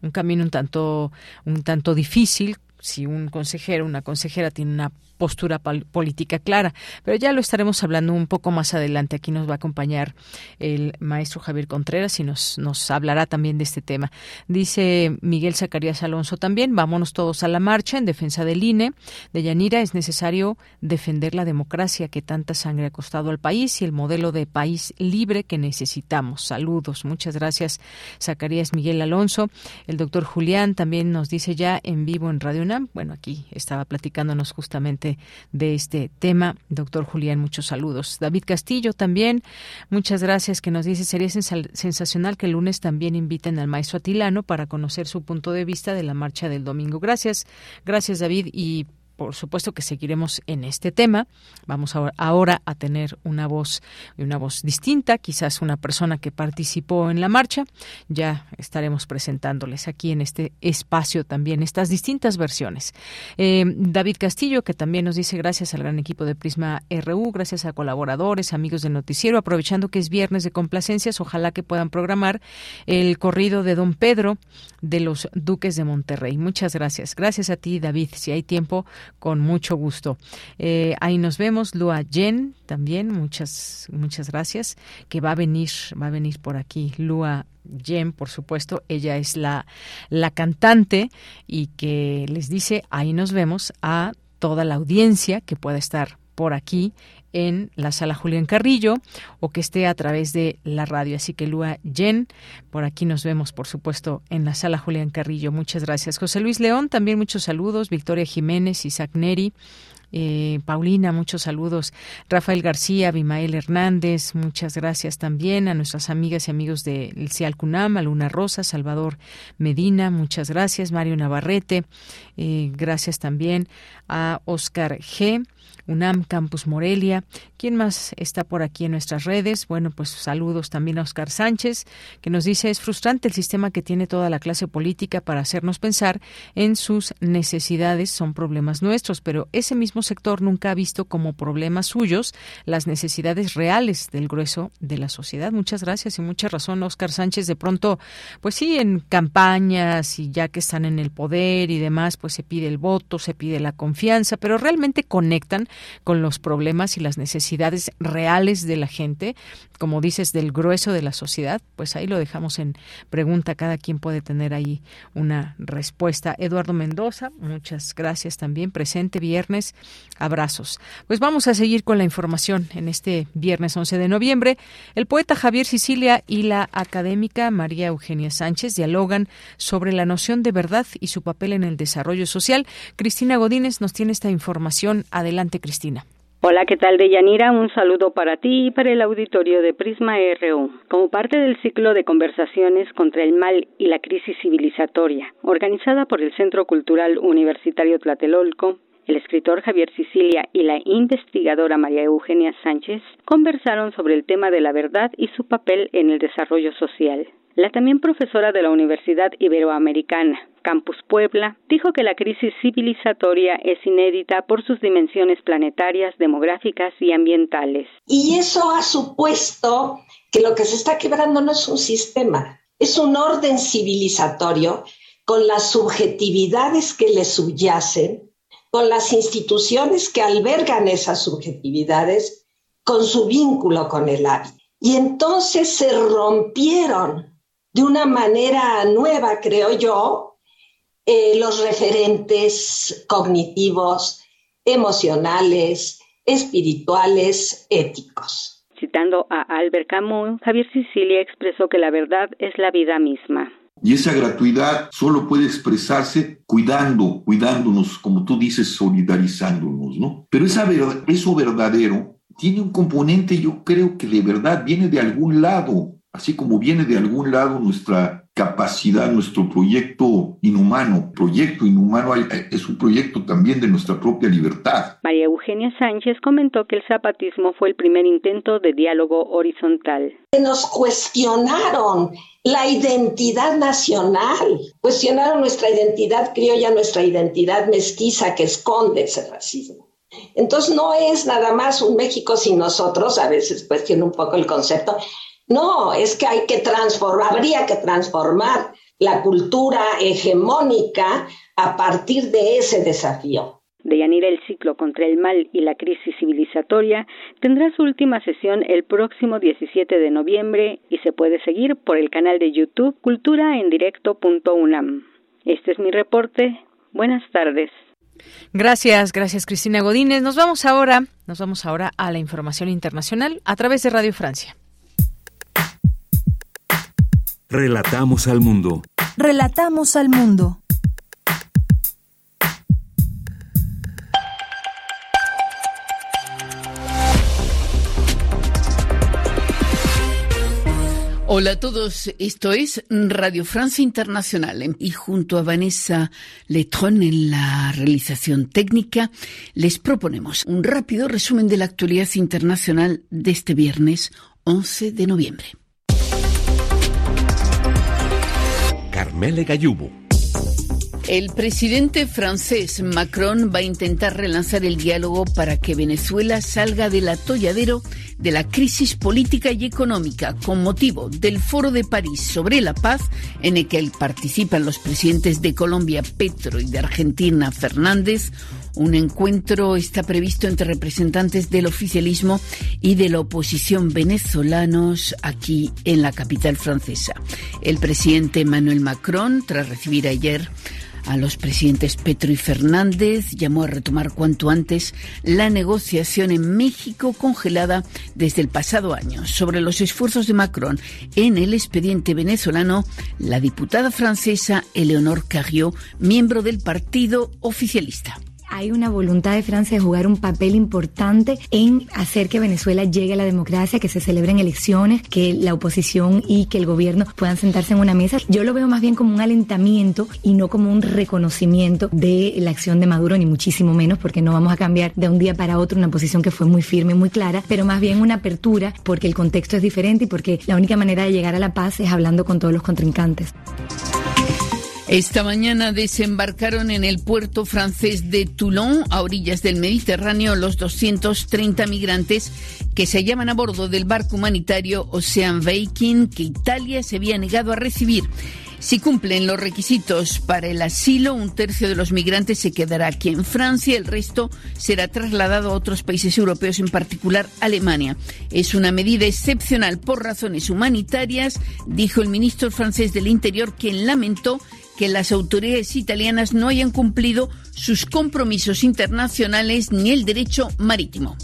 un camino un tanto un tanto difícil si un consejero, una consejera tiene una postura política clara. Pero ya lo estaremos hablando un poco más adelante. Aquí nos va a acompañar el maestro Javier Contreras y nos, nos hablará también de este tema. Dice Miguel Zacarías Alonso también, vámonos todos a la marcha en defensa del INE. De Yanira es necesario defender la democracia que tanta sangre ha costado al país y el modelo de país libre que necesitamos. Saludos. Muchas gracias, Zacarías Miguel Alonso. El doctor Julián también nos dice ya en vivo en Radio UNAM. Bueno, aquí estaba platicándonos justamente de este tema. Doctor Julián, muchos saludos. David Castillo también, muchas gracias que nos dice, sería sensacional que el lunes también inviten al maestro Atilano para conocer su punto de vista de la marcha del domingo. Gracias, gracias David y por supuesto que seguiremos en este tema. Vamos ahora a tener una voz, una voz distinta, quizás una persona que participó en la marcha. Ya estaremos presentándoles aquí en este espacio también estas distintas versiones. Eh, David Castillo, que también nos dice gracias al gran equipo de Prisma RU, gracias a colaboradores, amigos del noticiero, aprovechando que es viernes de complacencias, ojalá que puedan programar el corrido de Don Pedro de los Duques de Monterrey. Muchas gracias. Gracias a ti, David. Si hay tiempo, con mucho gusto. Eh, ahí nos vemos, Lua Jen también, muchas, muchas gracias, que va a venir, va a venir por aquí, Lua Jen, por supuesto, ella es la, la cantante y que les dice, ahí nos vemos a toda la audiencia que pueda estar por aquí en la sala Julián Carrillo o que esté a través de la radio. Así que Lua Jen, por aquí nos vemos, por supuesto, en la sala Julián Carrillo. Muchas gracias. José Luis León, también muchos saludos. Victoria Jiménez, Isaac Neri, Eh, Paulina, muchos saludos. Rafael García, Bimael Hernández, muchas gracias también a nuestras amigas y amigos del CIALCUNAM, a Luna Rosa, Salvador Medina, muchas gracias. Mario Navarrete, eh, gracias también a Oscar G. UNAM Campus Morelia. ¿Quién más está por aquí en nuestras redes? Bueno, pues saludos también a Oscar Sánchez, que nos dice es frustrante el sistema que tiene toda la clase política para hacernos pensar en sus necesidades, son problemas nuestros, pero ese mismo sector nunca ha visto como problemas suyos las necesidades reales del grueso de la sociedad. Muchas gracias y mucha razón, Oscar Sánchez. De pronto, pues sí, en campañas y ya que están en el poder y demás, pues se pide el voto, se pide la confianza, pero realmente conectan con los problemas y las necesidades reales de la gente, como dices, del grueso de la sociedad, pues ahí lo dejamos en pregunta. Cada quien puede tener ahí una respuesta. Eduardo Mendoza, muchas gracias también. Presente viernes, abrazos. Pues vamos a seguir con la información en este viernes 11 de noviembre. El poeta Javier Sicilia y la académica María Eugenia Sánchez dialogan sobre la noción de verdad y su papel en el desarrollo social. Cristina Godínez nos tiene esta información. Adelante, Cristina. Hola, ¿qué tal, Deyanira? Un saludo para ti y para el auditorio de Prisma RU. Como parte del ciclo de conversaciones contra el mal y la crisis civilizatoria, organizada por el Centro Cultural Universitario Tlatelolco, el escritor Javier Sicilia y la investigadora María Eugenia Sánchez conversaron sobre el tema de la verdad y su papel en el desarrollo social. La también profesora de la Universidad Iberoamericana, Campus Puebla, dijo que la crisis civilizatoria es inédita por sus dimensiones planetarias, demográficas y ambientales. Y eso ha supuesto que lo que se está quebrando no es un sistema, es un orden civilizatorio con las subjetividades que le subyacen, con las instituciones que albergan esas subjetividades, con su vínculo con el hábito. Y entonces se rompieron de una manera nueva, creo yo, eh, los referentes cognitivos, emocionales, espirituales, éticos. Citando a Albert Camus, Javier Sicilia expresó que la verdad es la vida misma. Y esa gratuidad solo puede expresarse cuidando, cuidándonos, como tú dices, solidarizándonos, ¿no? Pero esa eso verdadero tiene un componente, yo creo que de verdad viene de algún lado, así como viene de algún lado nuestra capacidad, nuestro proyecto inhumano. Proyecto inhumano es un proyecto también de nuestra propia libertad. María Eugenia Sánchez comentó que el zapatismo fue el primer intento de diálogo horizontal. Nos cuestionaron la identidad nacional, cuestionaron nuestra identidad criolla, nuestra identidad mestiza que esconde ese racismo. Entonces no es nada más un México sin nosotros, a veces cuestiono un poco el concepto, no, es que hay que transformar, habría que transformar la cultura hegemónica a partir de ese desafío. Deyanira, el ciclo contra el mal y la crisis civilizatoria tendrá su última sesión el próximo 17 de noviembre y se puede seguir por el canal de YouTube culturaendirecto.unam. Este es mi reporte. Buenas tardes. Gracias, gracias Cristina Godínez. Nos vamos ahora, nos vamos ahora a la información internacional a través de Radio Francia. Relatamos al mundo. Relatamos al mundo. Hola a todos, esto es Radio Francia Internacional y junto a Vanessa Letron en la realización técnica les proponemos un rápido resumen de la actualidad internacional de este viernes 11 de noviembre. Carmele Gallubo. El presidente francés Macron va a intentar relanzar el diálogo para que Venezuela salga del atolladero de la crisis política y económica con motivo del Foro de París sobre la paz en el que participan los presidentes de Colombia Petro y de Argentina Fernández. Un encuentro está previsto entre representantes del oficialismo y de la oposición venezolanos aquí en la capital francesa. El presidente Emmanuel Macron, tras recibir ayer a los presidentes Petro y Fernández, llamó a retomar cuanto antes la negociación en México congelada desde el pasado año. Sobre los esfuerzos de Macron en el expediente venezolano, la diputada francesa Eleonore Carrió, miembro del partido oficialista. Hay una voluntad de Francia de jugar un papel importante en hacer que Venezuela llegue a la democracia, que se celebren elecciones, que la oposición y que el gobierno puedan sentarse en una mesa. Yo lo veo más bien como un alentamiento y no como un reconocimiento de la acción de Maduro, ni muchísimo menos, porque no vamos a cambiar de un día para otro una posición que fue muy firme, muy clara, pero más bien una apertura porque el contexto es diferente y porque la única manera de llegar a la paz es hablando con todos los contrincantes. Esta mañana desembarcaron en el puerto francés de Toulon, a orillas del Mediterráneo, los 230 migrantes que se hallaban a bordo del barco humanitario Ocean Viking que Italia se había negado a recibir. Si cumplen los requisitos para el asilo, un tercio de los migrantes se quedará aquí en Francia, el resto será trasladado a otros países europeos, en particular Alemania. Es una medida excepcional por razones humanitarias, dijo el ministro francés del Interior, quien lamentó que las autoridades italianas no hayan cumplido sus compromisos internacionales ni el derecho marítimo.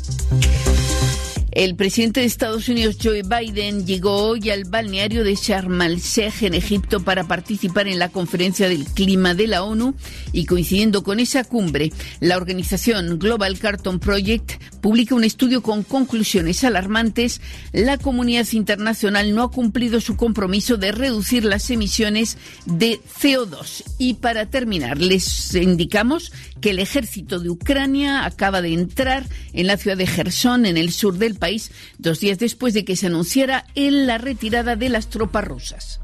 El presidente de Estados Unidos, Joe Biden, llegó hoy al balneario de Sharm el-Sheikh en Egipto para participar en la conferencia del clima de la ONU y coincidiendo con esa cumbre, la organización Global Carton Project publica un estudio con conclusiones alarmantes. La comunidad internacional no ha cumplido su compromiso de reducir las emisiones de CO2. Y para terminar, les indicamos que el ejército de Ucrania acaba de entrar en la ciudad de Gerson, en el sur del país, dos días después de que se anunciara en la retirada de las tropas rusas.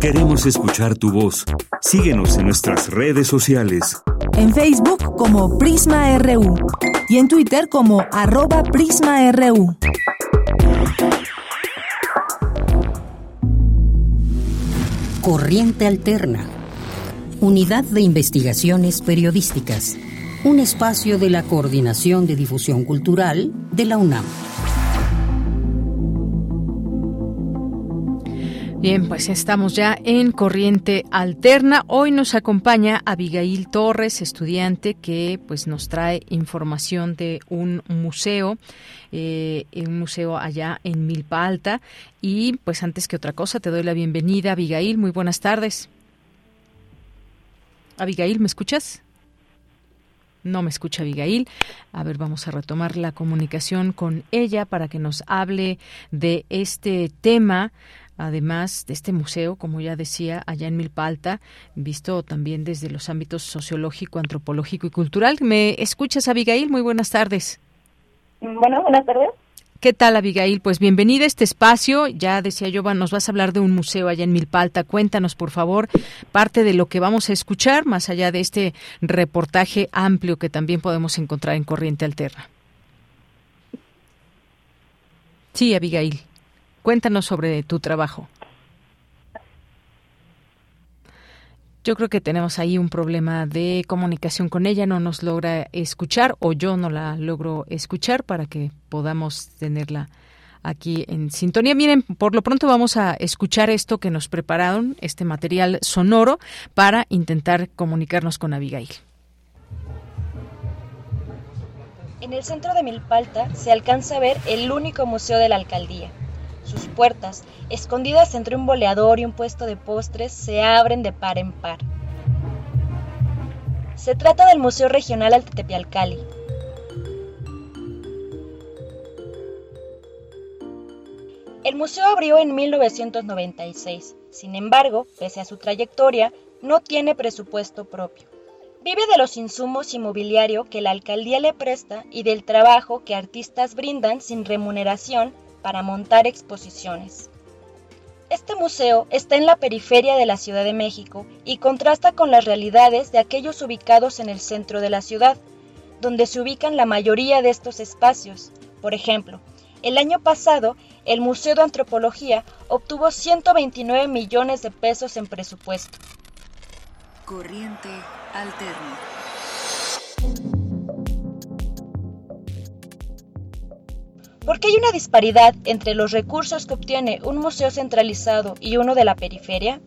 Queremos escuchar tu voz. Síguenos en nuestras redes sociales. En Facebook como Prisma RU y en Twitter como arroba PrismaRU. Corriente Alterna. Unidad de Investigaciones Periodísticas un espacio de la Coordinación de Difusión Cultural de la UNAM. Bien, pues estamos ya en Corriente Alterna. Hoy nos acompaña Abigail Torres, estudiante que pues nos trae información de un museo, eh, un museo allá en Milpa Alta. Y pues antes que otra cosa, te doy la bienvenida, Abigail. Muy buenas tardes. Abigail, ¿me escuchas? No me escucha Abigail. A ver, vamos a retomar la comunicación con ella para que nos hable de este tema además de este museo, como ya decía, allá en Milpalta, visto también desde los ámbitos sociológico, antropológico y cultural. ¿Me escuchas, Abigail? Muy buenas tardes. Bueno, buenas tardes. ¿Qué tal, Abigail? Pues bienvenida a este espacio. Ya decía yo, nos vas a hablar de un museo allá en Milpalta. Cuéntanos, por favor, parte de lo que vamos a escuchar, más allá de este reportaje amplio que también podemos encontrar en Corriente Alterna. Sí, Abigail, cuéntanos sobre tu trabajo. Yo creo que tenemos ahí un problema de comunicación con ella, no nos logra escuchar o yo no la logro escuchar para que podamos tenerla aquí en sintonía. Miren, por lo pronto vamos a escuchar esto que nos prepararon, este material sonoro, para intentar comunicarnos con Abigail. En el centro de Milpalta se alcanza a ver el único museo de la alcaldía. Sus puertas, escondidas entre un boleador y un puesto de postres, se abren de par en par. Se trata del Museo Regional Altepealcali. El museo abrió en 1996. Sin embargo, pese a su trayectoria, no tiene presupuesto propio. Vive de los insumos inmobiliario que la alcaldía le presta y del trabajo que artistas brindan sin remuneración para montar exposiciones. Este museo está en la periferia de la Ciudad de México y contrasta con las realidades de aquellos ubicados en el centro de la ciudad, donde se ubican la mayoría de estos espacios. Por ejemplo, el año pasado, el Museo de Antropología obtuvo 129 millones de pesos en presupuesto. Corriente alterna. ¿Por qué hay una disparidad entre los recursos que obtiene un museo centralizado y uno de la periferia?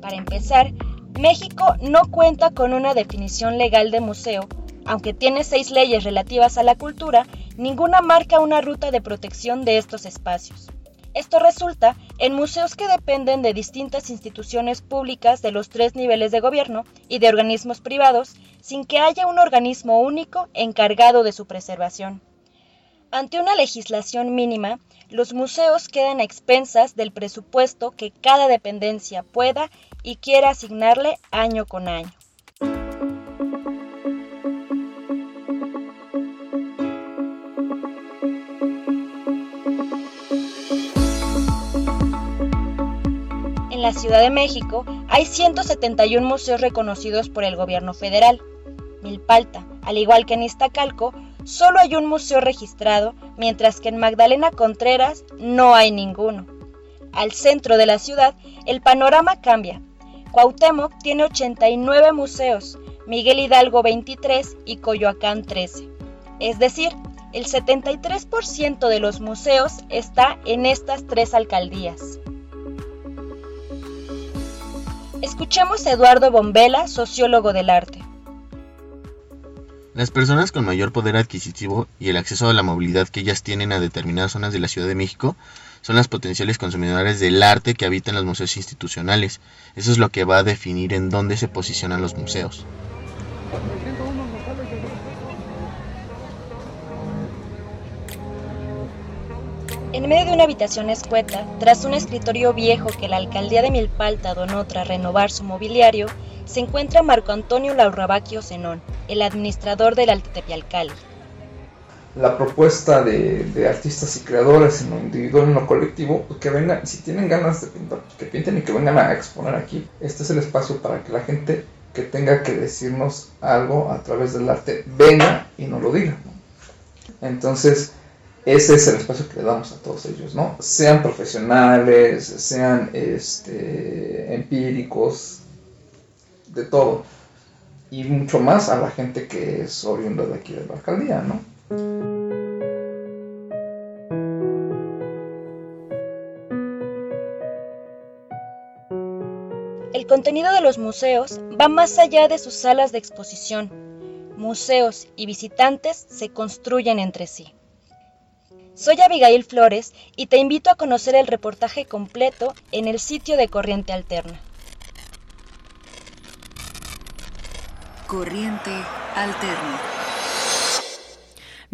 Para empezar, México no cuenta con una definición legal de museo, aunque tiene seis leyes relativas a la cultura, ninguna marca una ruta de protección de estos espacios. Esto resulta en museos que dependen de distintas instituciones públicas de los tres niveles de gobierno y de organismos privados sin que haya un organismo único encargado de su preservación. Ante una legislación mínima, los museos quedan a expensas del presupuesto que cada dependencia pueda y quiera asignarle año con año. La Ciudad de México hay 171 museos reconocidos por el gobierno federal. Milpalta, al igual que en Iztacalco, solo hay un museo registrado, mientras que en Magdalena Contreras no hay ninguno. Al centro de la ciudad, el panorama cambia. Cuauhtémoc tiene 89 museos, Miguel Hidalgo 23 y Coyoacán 13. Es decir, el 73% de los museos está en estas tres alcaldías. Escuchemos a Eduardo Bombela, sociólogo del arte. Las personas con mayor poder adquisitivo y el acceso a la movilidad que ellas tienen a determinadas zonas de la Ciudad de México son las potenciales consumidores del arte que habitan los museos institucionales. Eso es lo que va a definir en dónde se posicionan los museos. En medio de una habitación escueta, tras un escritorio viejo que la alcaldía de Milpalta donó tras renovar su mobiliario, se encuentra Marco Antonio Laurabacchio Zenón, el administrador del Alcali. La propuesta de, artistas y creadores en lo individual y en lo colectivo, pues que vengan, si tienen ganas de pintar, que pinten y que vengan a exponer aquí. Este es el espacio para que la gente que tenga que decirnos algo a través del arte venga y nos lo diga. Entonces, ese es el espacio que le damos a todos ellos, ¿no? Sean profesionales, sean este, empíricos, de todo. Y mucho más a la gente que es oriunda de aquí de la alcaldía, ¿no? El contenido de los museos va más allá de sus salas de exposición. Museos y visitantes se construyen entre sí. Soy Abigail Flores y te invito a conocer el reportaje completo en el sitio de Corriente Alterna. Corriente Alterna.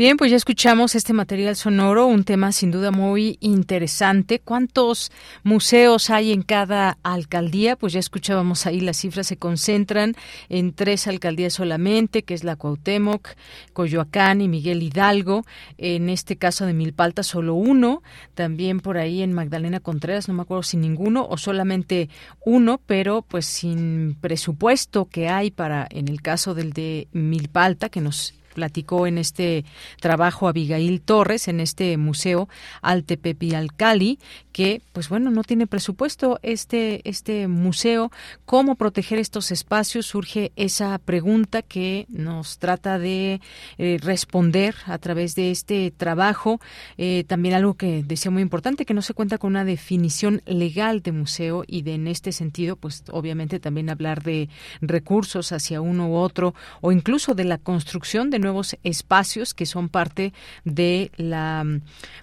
Bien, pues ya escuchamos este material sonoro, un tema sin duda muy interesante. ¿Cuántos museos hay en cada alcaldía? Pues ya escuchábamos ahí las cifras se concentran en tres alcaldías solamente, que es la Cuauhtémoc, Coyoacán y Miguel Hidalgo. En este caso de Milpalta solo uno, también por ahí en Magdalena Contreras, no me acuerdo si ninguno o solamente uno, pero pues sin presupuesto que hay para en el caso del de Milpalta que nos platicó en este trabajo Abigail Torres en este museo Altepepi Alcali que pues bueno no tiene presupuesto este este museo. Cómo proteger estos espacios surge esa pregunta que nos trata de eh, responder a través de este trabajo. Eh, también algo que decía muy importante que no se cuenta con una definición legal de museo y de en este sentido pues obviamente también hablar de recursos hacia uno u otro o incluso de la construcción de nuevos espacios que son parte de la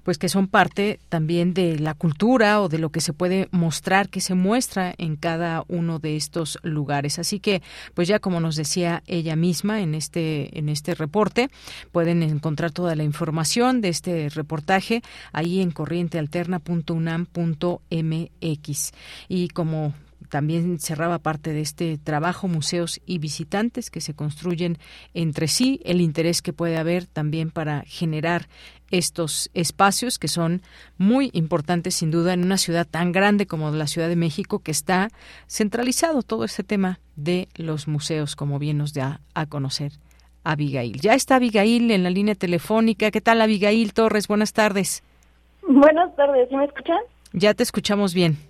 pues que son parte también de la cultura o de lo que se puede mostrar que se muestra en cada uno de estos lugares. Así que pues ya como nos decía ella misma en este en este reporte pueden encontrar toda la información de este reportaje ahí en corrientealterna.unam.mx y como también cerraba parte de este trabajo museos y visitantes que se construyen entre sí, el interés que puede haber también para generar estos espacios que son muy importantes sin duda en una ciudad tan grande como la Ciudad de México que está centralizado todo este tema de los museos como bien nos da a conocer Abigail. Ya está Abigail en la línea telefónica. ¿Qué tal Abigail Torres? Buenas tardes. Buenas tardes, ¿sí me escuchan? Ya te escuchamos bien.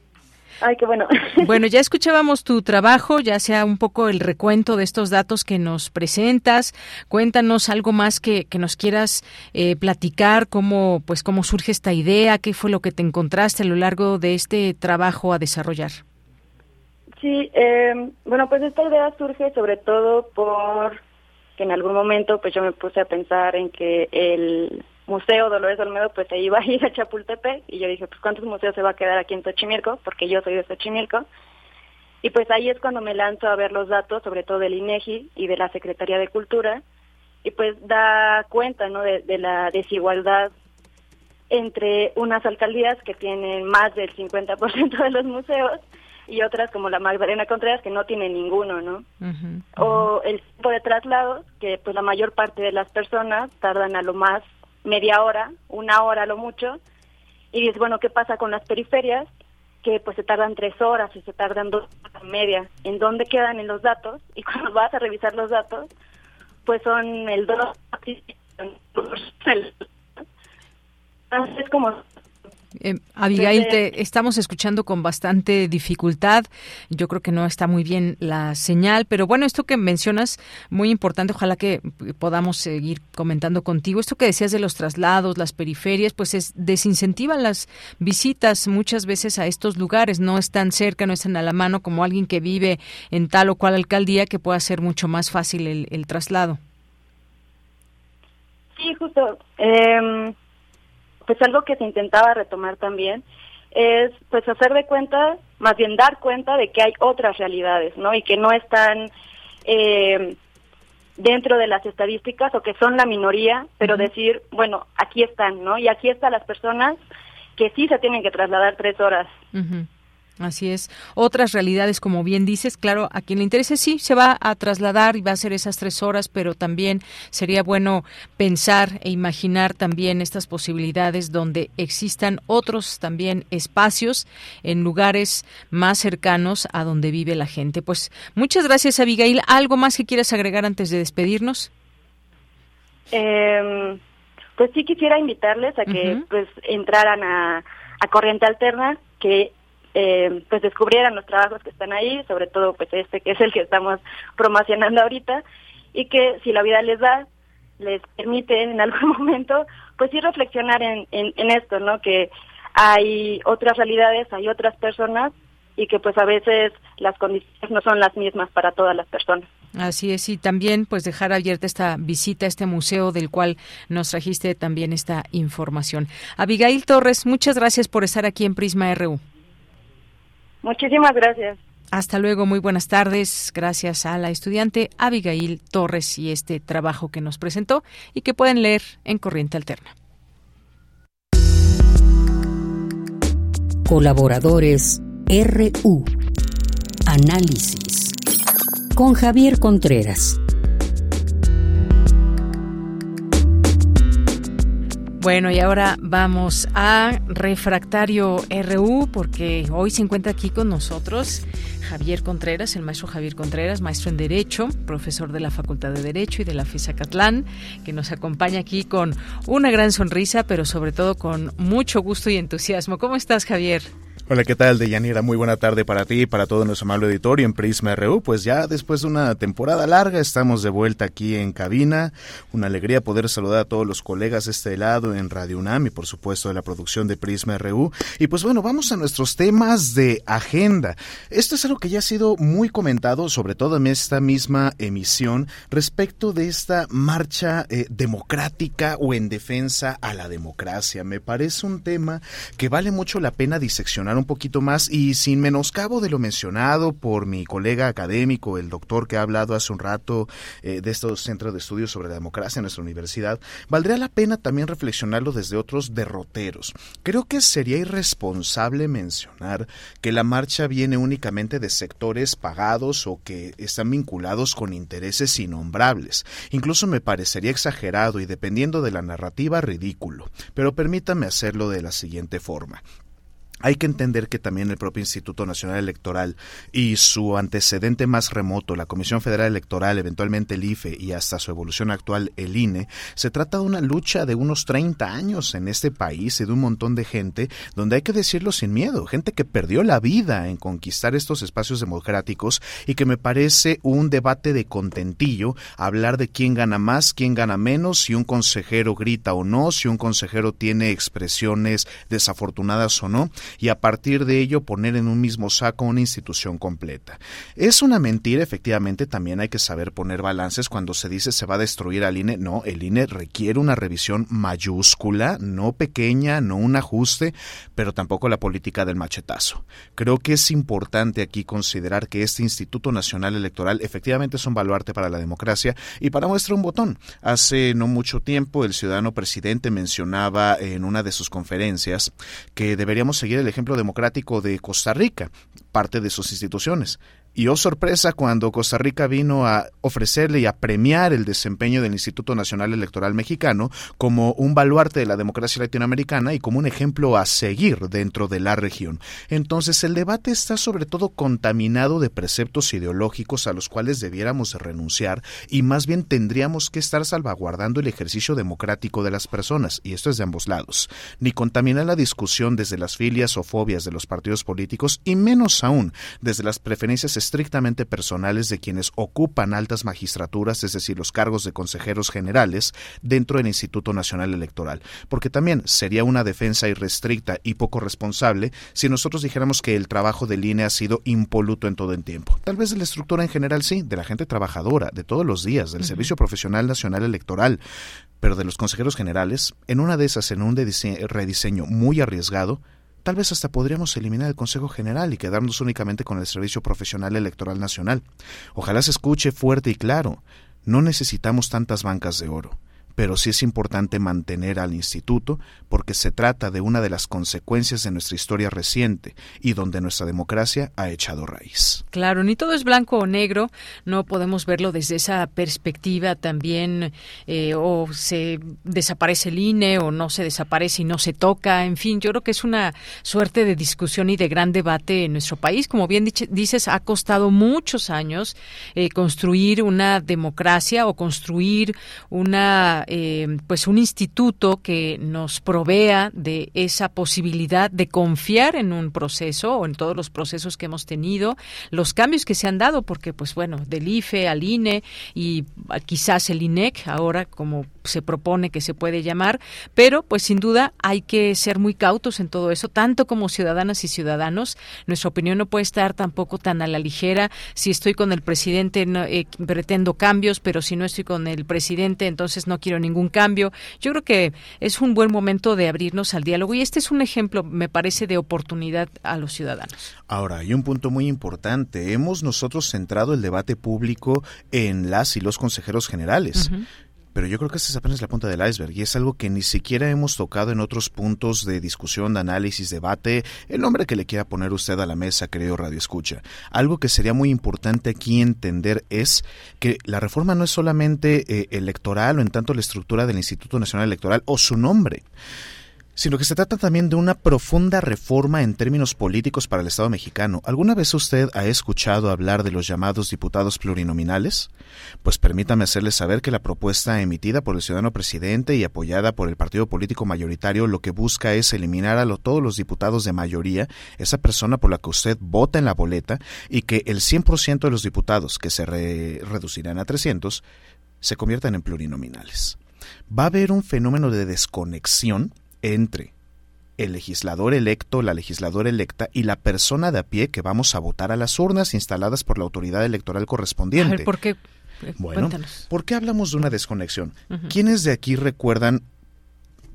Ay, qué bueno. Bueno, ya escuchábamos tu trabajo, ya sea un poco el recuento de estos datos que nos presentas. Cuéntanos algo más que, que nos quieras eh, platicar, cómo, pues, cómo surge esta idea, qué fue lo que te encontraste a lo largo de este trabajo a desarrollar. Sí, eh, bueno, pues esta idea surge sobre todo por que en algún momento pues yo me puse a pensar en que el museo Dolores Olmedo pues se iba a ir a Chapultepec y yo dije, pues ¿cuántos museos se va a quedar aquí en Xochimilco? Porque yo soy de Xochimilco. Y pues ahí es cuando me lanzo a ver los datos, sobre todo del INEGI y de la Secretaría de Cultura, y pues da cuenta ¿no? de, la desigualdad entre unas alcaldías que tienen más del 50% de los museos y otras como la Magdalena Contreras que no tiene ninguno, ¿no? O el tipo de traslados que pues la mayor parte de las personas tardan a lo más media hora, una hora lo mucho, y dices, bueno, ¿qué pasa con las periferias? Que pues se tardan tres horas y se tardan dos horas y media. ¿En dónde quedan en los datos? Y cuando vas a revisar los datos, pues son el dos es como eh, Abigail, te estamos escuchando con bastante dificultad. Yo creo que no está muy bien la señal, pero bueno, esto que mencionas, muy importante, ojalá que podamos seguir comentando contigo. Esto que decías de los traslados, las periferias, pues es, desincentivan las visitas muchas veces a estos lugares. No están cerca, no están a la mano como alguien que vive en tal o cual alcaldía que pueda ser mucho más fácil el, el traslado. Sí, justo. Eh pues algo que se intentaba retomar también es pues hacer de cuenta, más bien dar cuenta de que hay otras realidades, ¿no? Y que no están eh, dentro de las estadísticas o que son la minoría, pero decir, bueno, aquí están, ¿no? Y aquí están las personas que sí se tienen que trasladar tres horas. Así es. Otras realidades, como bien dices, claro, a quien le interese sí se va a trasladar y va a hacer esas tres horas, pero también sería bueno pensar e imaginar también estas posibilidades donde existan otros también espacios en lugares más cercanos a donde vive la gente. Pues muchas gracias, Abigail. ¿Algo más que quieras agregar antes de despedirnos? Em, pues sí quisiera invitarles a que pues entraran a, a Corriente Alterna, que eh, pues descubrieran los trabajos que están ahí, sobre todo pues este que es el que estamos promocionando ahorita, y que si la vida les da, les permite en algún momento, pues sí reflexionar en, en, esto, ¿no? Que hay otras realidades, hay otras personas y que pues a veces las condiciones no son las mismas para todas las personas. Así es, y también pues dejar abierta esta visita a este museo del cual nos trajiste también esta información. Abigail Torres, muchas gracias por estar aquí en Prisma RU. Muchísimas gracias. Hasta luego, muy buenas tardes. Gracias a la estudiante Abigail Torres y este trabajo que nos presentó y que pueden leer en Corriente Alterna. Colaboradores RU. Análisis. Con Javier Contreras. Bueno, y ahora vamos a Refractario RU porque hoy se encuentra aquí con nosotros Javier Contreras, el maestro Javier Contreras, maestro en Derecho, profesor de la Facultad de Derecho y de la FISA Catlán, que nos acompaña aquí con una gran sonrisa, pero sobre todo con mucho gusto y entusiasmo. ¿Cómo estás, Javier? Hola, ¿qué tal, Deyanira? Muy buena tarde para ti y para todo nuestro amable auditorio en Prisma RU. Pues ya después de una temporada larga estamos de vuelta aquí en cabina. Una alegría poder saludar a todos los colegas de este lado en Radio UNAM y por supuesto de la producción de Prisma RU. Y pues bueno, vamos a nuestros temas de agenda. Esto es algo que ya ha sido muy comentado, sobre todo en esta misma emisión, respecto de esta marcha eh, democrática o en defensa a la democracia. Me parece un tema que vale mucho la pena diseccionar un poquito más y sin menoscabo de lo mencionado por mi colega académico, el doctor que ha hablado hace un rato eh, de estos centros de estudios sobre la democracia en nuestra universidad, valdría la pena también reflexionarlo desde otros derroteros. Creo que sería irresponsable mencionar que la marcha viene únicamente de sectores pagados o que están vinculados con intereses innombrables. Incluso me parecería exagerado y dependiendo de la narrativa ridículo. Pero permítame hacerlo de la siguiente forma. Hay que entender que también el propio Instituto Nacional Electoral y su antecedente más remoto, la Comisión Federal Electoral, eventualmente el IFE y hasta su evolución actual, el INE, se trata de una lucha de unos 30 años en este país y de un montón de gente donde hay que decirlo sin miedo, gente que perdió la vida en conquistar estos espacios democráticos y que me parece un debate de contentillo hablar de quién gana más, quién gana menos, si un consejero grita o no, si un consejero tiene expresiones desafortunadas o no y a partir de ello poner en un mismo saco una institución completa. Es una mentira, efectivamente, también hay que saber poner balances cuando se dice se va a destruir al INE. No, el INE requiere una revisión mayúscula, no pequeña, no un ajuste, pero tampoco la política del machetazo. Creo que es importante aquí considerar que este Instituto Nacional Electoral efectivamente es un baluarte para la democracia y para muestra un botón. Hace no mucho tiempo el ciudadano presidente mencionaba en una de sus conferencias que deberíamos seguir el ejemplo democrático de Costa Rica, parte de sus instituciones. Y oh sorpresa cuando Costa Rica vino a ofrecerle y a premiar el desempeño del Instituto Nacional Electoral Mexicano como un baluarte de la democracia latinoamericana y como un ejemplo a seguir dentro de la región. Entonces el debate está sobre todo contaminado de preceptos ideológicos a los cuales debiéramos renunciar y más bien tendríamos que estar salvaguardando el ejercicio democrático de las personas, y esto es de ambos lados, ni contaminar la discusión desde las filias o fobias de los partidos políticos y menos aún desde las preferencias estrictamente personales de quienes ocupan altas magistraturas, es decir, los cargos de consejeros generales dentro del Instituto Nacional Electoral, porque también sería una defensa irrestricta y poco responsable si nosotros dijéramos que el trabajo del INE ha sido impoluto en todo el tiempo. Tal vez de la estructura en general sí, de la gente trabajadora, de todos los días, del Servicio Profesional Nacional Electoral, pero de los consejeros generales, en una de esas, en un rediseño muy arriesgado, Tal vez hasta podríamos eliminar el Consejo General y quedarnos únicamente con el Servicio Profesional Electoral Nacional. Ojalá se escuche fuerte y claro. No necesitamos tantas bancas de oro pero sí es importante mantener al instituto porque se trata de una de las consecuencias de nuestra historia reciente y donde nuestra democracia ha echado raíz. Claro, ni todo es blanco o negro, no podemos verlo desde esa perspectiva también, eh, o se desaparece el INE o no se desaparece y no se toca, en fin, yo creo que es una suerte de discusión y de gran debate en nuestro país. Como bien dices, ha costado muchos años eh, construir una democracia o construir una eh, pues un instituto que nos provea de esa posibilidad de confiar en un proceso o en todos los procesos que hemos tenido, los cambios que se han dado, porque pues bueno, del IFE al INE y quizás el INEC ahora como se propone que se puede llamar, pero pues sin duda hay que ser muy cautos en todo eso, tanto como ciudadanas y ciudadanos. Nuestra opinión no puede estar tampoco tan a la ligera. Si estoy con el presidente eh, pretendo cambios, pero si no estoy con el presidente entonces no quiero ningún cambio. Yo creo que es un buen momento de abrirnos al diálogo y este es un ejemplo, me parece, de oportunidad a los ciudadanos. Ahora, hay un punto muy importante. Hemos nosotros centrado el debate público en las y los consejeros generales pero yo creo que esta es apenas la punta del iceberg y es algo que ni siquiera hemos tocado en otros puntos de discusión, de análisis, debate, el nombre que le quiera poner usted a la mesa, querido Radio Escucha. Algo que sería muy importante aquí entender es que la reforma no es solamente eh, electoral o en tanto la estructura del Instituto Nacional Electoral o su nombre sino que se trata también de una profunda reforma en términos políticos para el Estado mexicano. ¿Alguna vez usted ha escuchado hablar de los llamados diputados plurinominales? Pues permítame hacerle saber que la propuesta emitida por el ciudadano presidente y apoyada por el partido político mayoritario lo que busca es eliminar a todos los diputados de mayoría, esa persona por la que usted vota en la boleta, y que el 100% de los diputados, que se reducirán a 300, se conviertan en plurinominales. Va a haber un fenómeno de desconexión entre el legislador electo, la legisladora electa y la persona de a pie que vamos a votar a las urnas instaladas por la autoridad electoral correspondiente. ¿por qué? Bueno, ¿por qué hablamos de una desconexión? ¿Quiénes de aquí recuerdan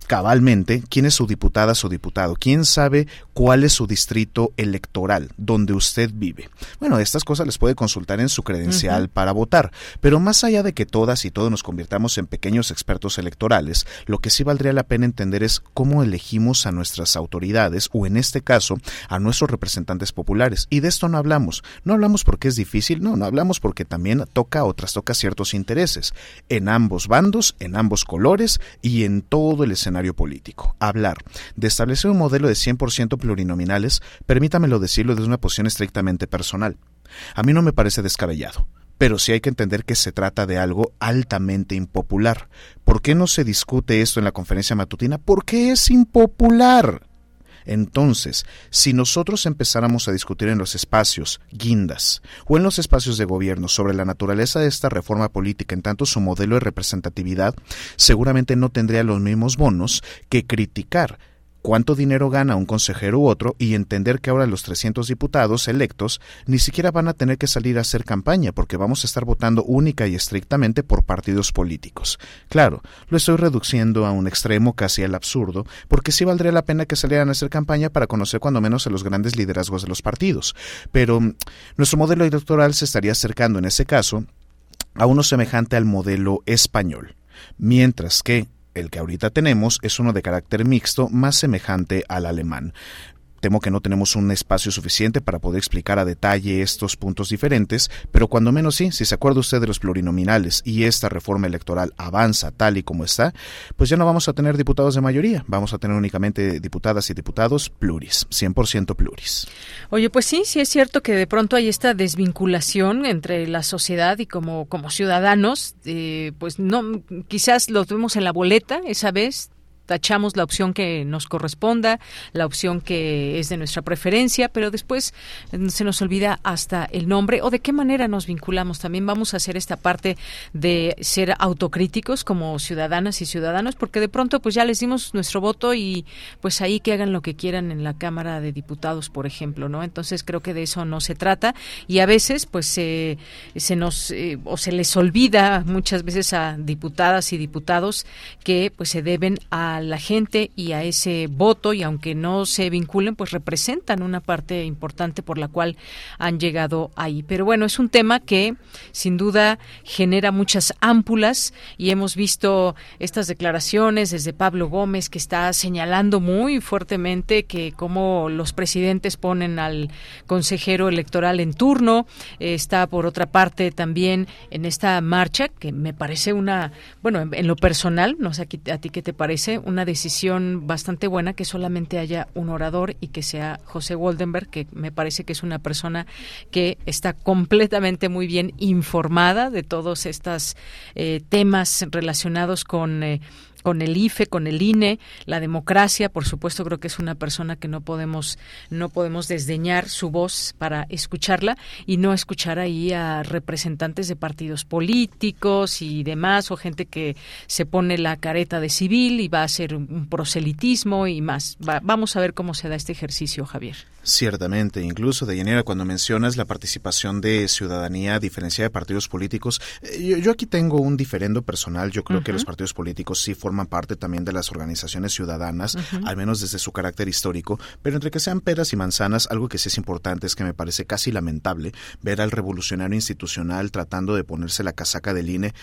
cabalmente quién es su diputada, su diputado, quién sabe cuál es su distrito electoral donde usted vive. Bueno, estas cosas les puede consultar en su credencial para votar, pero más allá de que todas y todos nos convirtamos en pequeños expertos electorales, lo que sí valdría la pena entender es cómo elegimos a nuestras autoridades o en este caso a nuestros representantes populares. Y de esto no hablamos. No hablamos porque es difícil, no, no hablamos porque también toca o trastoca ciertos intereses en ambos bandos, en ambos colores y en todo el escenario político. Hablar de establecer un modelo de 100% plurinominales, permítamelo decirlo desde una posición estrictamente personal. A mí no me parece descabellado pero sí hay que entender que se trata de algo altamente impopular. ¿Por qué no se discute esto en la conferencia matutina? Porque es impopular. Entonces, si nosotros empezáramos a discutir en los espacios guindas o en los espacios de gobierno sobre la naturaleza de esta reforma política en tanto su modelo de representatividad, seguramente no tendría los mismos bonos que criticar cuánto dinero gana un consejero u otro y entender que ahora los 300 diputados electos ni siquiera van a tener que salir a hacer campaña porque vamos a estar votando única y estrictamente por partidos políticos. Claro, lo estoy reduciendo a un extremo casi al absurdo, porque sí valdría la pena que salieran a hacer campaña para conocer cuando menos a los grandes liderazgos de los partidos. Pero mm, nuestro modelo electoral se estaría acercando en ese caso a uno semejante al modelo español, mientras que el que ahorita tenemos es uno de carácter mixto más semejante al alemán. Temo que no tenemos un espacio suficiente para poder explicar a detalle estos puntos diferentes, pero cuando menos sí, si se acuerda usted de los plurinominales y esta reforma electoral avanza tal y como está, pues ya no vamos a tener diputados de mayoría, vamos a tener únicamente diputadas y diputados pluris, 100% pluris. Oye, pues sí, sí es cierto que de pronto hay esta desvinculación entre la sociedad y como, como ciudadanos, eh, pues no, quizás lo tuvimos en la boleta esa vez, tachamos la opción que nos corresponda, la opción que es de nuestra preferencia, pero después eh, se nos olvida hasta el nombre o de qué manera nos vinculamos. También vamos a hacer esta parte de ser autocríticos como ciudadanas y ciudadanos, porque de pronto pues ya les dimos nuestro voto y pues ahí que hagan lo que quieran en la Cámara de Diputados, por ejemplo, ¿no? Entonces creo que de eso no se trata y a veces pues se nos eh, o se les olvida muchas veces a diputadas y diputados que pues se deben a la gente y a ese voto y aunque no se vinculen, pues representan una parte importante por la cual han llegado ahí. Pero bueno, es un tema que sin duda genera muchas ámpulas y hemos visto estas declaraciones desde Pablo Gómez que está señalando muy fuertemente que como los presidentes ponen al consejero electoral en turno, está por otra parte también en esta marcha que me parece una, bueno, en, lo personal, no sé a ti qué te parece, una decisión bastante buena que solamente haya un orador y que sea José Woldenberg, que me parece que es una persona que está completamente muy bien informada de todos estos eh, temas relacionados con eh, con el IFE, con el INE, la democracia, por supuesto creo que es una persona que no podemos no podemos desdeñar su voz para escucharla y no escuchar ahí a representantes de partidos políticos y demás o gente que se pone la careta de civil y va a hacer un proselitismo y más. vamos a ver cómo se da este ejercicio, Javier. Ciertamente, incluso de llanera cuando mencionas la participación de ciudadanía a diferencia de partidos políticos, eh, yo, aquí tengo un diferendo personal. Yo creo que los partidos políticos sí forman parte también de las organizaciones ciudadanas, al menos desde su carácter histórico, pero entre que sean peras y manzanas, algo que sí es importante es que me parece casi lamentable ver al revolucionario institucional tratando de ponerse la casaca del INE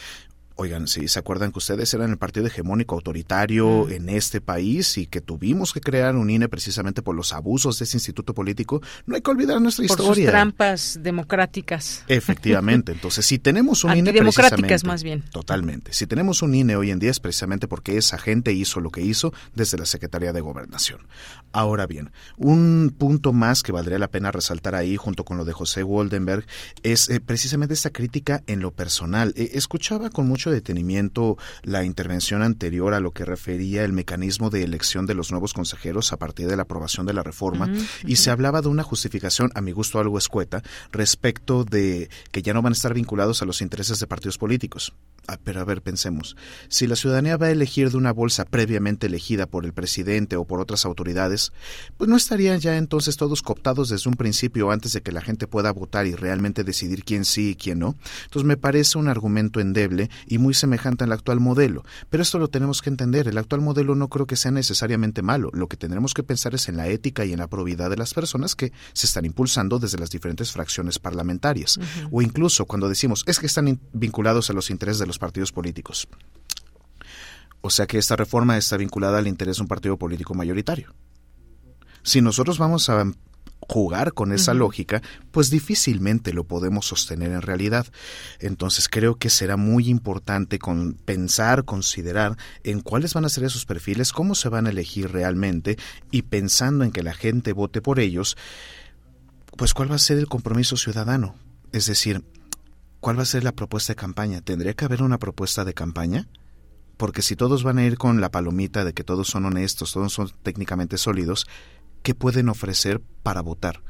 Oigan, si se acuerdan que ustedes eran el partido hegemónico autoritario en este país y que tuvimos que crear un INE precisamente por los abusos de ese instituto político, no hay que olvidar nuestra por historia. Sus trampas democráticas. Efectivamente. Entonces, si tenemos un INE precisamente, más bien. Totalmente. Si tenemos un INE hoy en día es precisamente porque esa gente hizo lo que hizo desde la Secretaría de Gobernación. Ahora bien, un punto más que valdría la pena resaltar ahí, junto con lo de José Woldenberg, es eh, precisamente esta crítica en lo personal. Eh, escuchaba con mucho detenimiento la intervención anterior a lo que refería el mecanismo de elección de los nuevos consejeros a partir de la aprobación de la reforma y se hablaba de una justificación, a mi gusto algo escueta, respecto de que ya no van a estar vinculados a los intereses de partidos políticos. Ah, pero a ver, pensemos. Si la ciudadanía va a elegir de una bolsa previamente elegida por el presidente o por otras autoridades, pues no estarían ya entonces todos cooptados desde un principio antes de que la gente pueda votar y realmente decidir quién sí y quién no. Entonces me parece un argumento endeble y muy semejante al actual modelo. Pero esto lo tenemos que entender. El actual modelo no creo que sea necesariamente malo. Lo que tendremos que pensar es en la ética y en la probidad de las personas que se están impulsando desde las diferentes fracciones parlamentarias. O incluso cuando decimos es que están vinculados a los intereses de los partidos políticos. O sea que esta reforma está vinculada al interés de un partido político mayoritario. Si nosotros vamos a jugar con esa lógica, pues difícilmente lo podemos sostener en realidad. Entonces creo que será muy importante con pensar, considerar en cuáles van a ser esos perfiles, cómo se van a elegir realmente y pensando en que la gente vote por ellos, pues cuál va a ser el compromiso ciudadano. Es decir, ¿cuál va a ser la propuesta de campaña? ¿Tendría que haber una propuesta de campaña? Porque si todos van a ir con la palomita de que todos son honestos, todos son técnicamente sólidos, ¿qué pueden ofrecer para votar?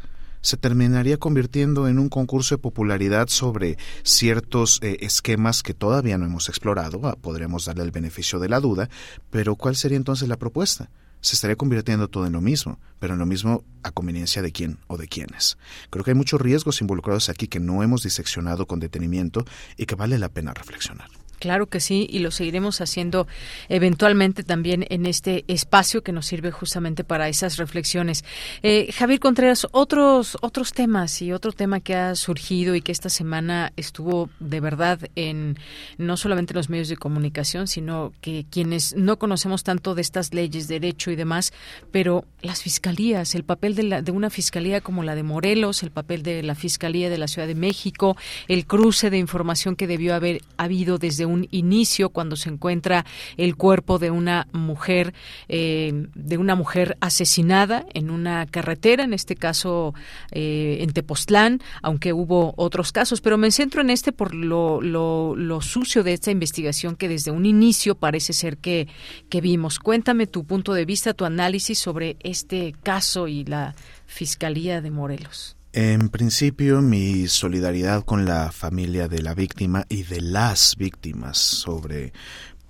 se terminaría convirtiendo en un concurso de popularidad sobre ciertos eh, esquemas que todavía no hemos explorado. Ah, podríamos darle el beneficio de la duda, pero ¿cuál sería entonces la propuesta? Se estaría convirtiendo todo en lo mismo, pero en lo mismo a conveniencia de quién o de quiénes. Creo que hay muchos riesgos involucrados aquí que no hemos diseccionado con detenimiento y que vale la pena reflexionar. Claro que sí, y lo seguiremos haciendo eventualmente también en este espacio que nos sirve justamente para esas reflexiones. Eh, Javier Contreras, otros otros temas y otro tema que ha surgido y que esta semana estuvo de verdad en no solamente los medios de comunicación, sino que quienes no conocemos tanto de estas leyes, derecho y demás, pero las fiscalías, el papel de, la, de una fiscalía como la de Morelos, el papel de la fiscalía de la Ciudad de México, el cruce de información que debió haber habido desde un inicio cuando se encuentra el cuerpo de una mujer eh, de una mujer asesinada en una carretera, en este caso eh, en Tepoztlán, aunque hubo otros casos, pero me centro en este por lo, lo, lo, sucio de esta investigación que desde un inicio parece ser que, que vimos. Cuéntame tu punto de vista, tu análisis sobre este caso y la Fiscalía de Morelos. En principio, mi solidaridad con la familia de la víctima y de las víctimas sobre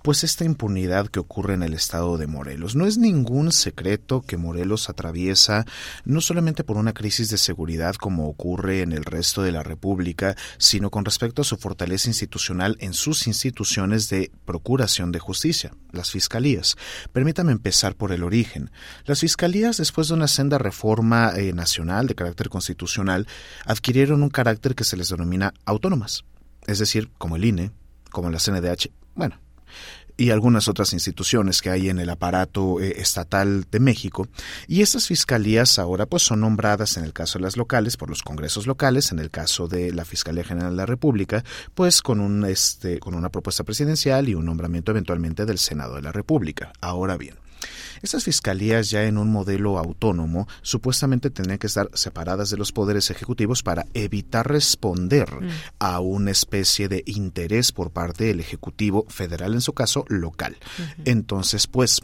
pues esta impunidad que ocurre en el estado de Morelos. No es ningún secreto que Morelos atraviesa no solamente por una crisis de seguridad como ocurre en el resto de la República, sino con respecto a su fortaleza institucional en sus instituciones de procuración de justicia, las fiscalías. Permítame empezar por el origen. Las fiscalías, después de una senda reforma eh, nacional de carácter constitucional, adquirieron un carácter que se les denomina autónomas, es decir, como el INE, como la CNDH, bueno, y algunas otras instituciones que hay en el aparato eh, estatal de México. Y estas fiscalías ahora pues son nombradas en el caso de las locales por los congresos locales, en el caso de la Fiscalía General de la República, pues con un este con una propuesta presidencial y un nombramiento eventualmente del Senado de la República. Ahora bien, estas fiscalías ya en un modelo autónomo supuestamente tendrían que estar separadas de los poderes ejecutivos para evitar responder mm. a una especie de interés por parte del Ejecutivo federal, en su caso local. Entonces, pues,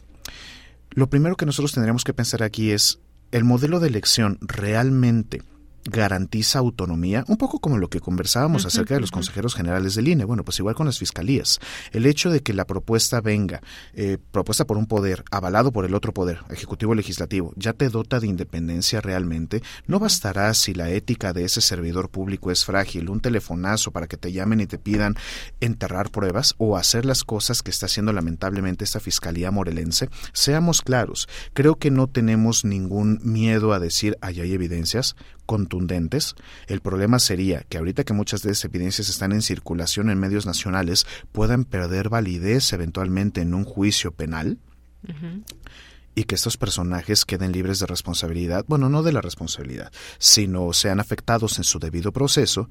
lo primero que nosotros tendríamos que pensar aquí es, ¿el modelo de elección realmente garantiza autonomía, un poco como lo que conversábamos acerca de los consejeros generales del INE, bueno, pues igual con las fiscalías. El hecho de que la propuesta venga, eh, propuesta por un poder, avalado por el otro poder, ejecutivo legislativo, ya te dota de independencia realmente, no bastará si la ética de ese servidor público es frágil, un telefonazo para que te llamen y te pidan enterrar pruebas o hacer las cosas que está haciendo lamentablemente esta fiscalía morelense. Seamos claros, creo que no tenemos ningún miedo a decir, ahí hay evidencias, contundentes, el problema sería que ahorita que muchas de esas evidencias están en circulación en medios nacionales, puedan perder validez eventualmente en un juicio penal. y que estos personajes queden libres de responsabilidad, bueno, no de la responsabilidad, sino sean afectados en su debido proceso,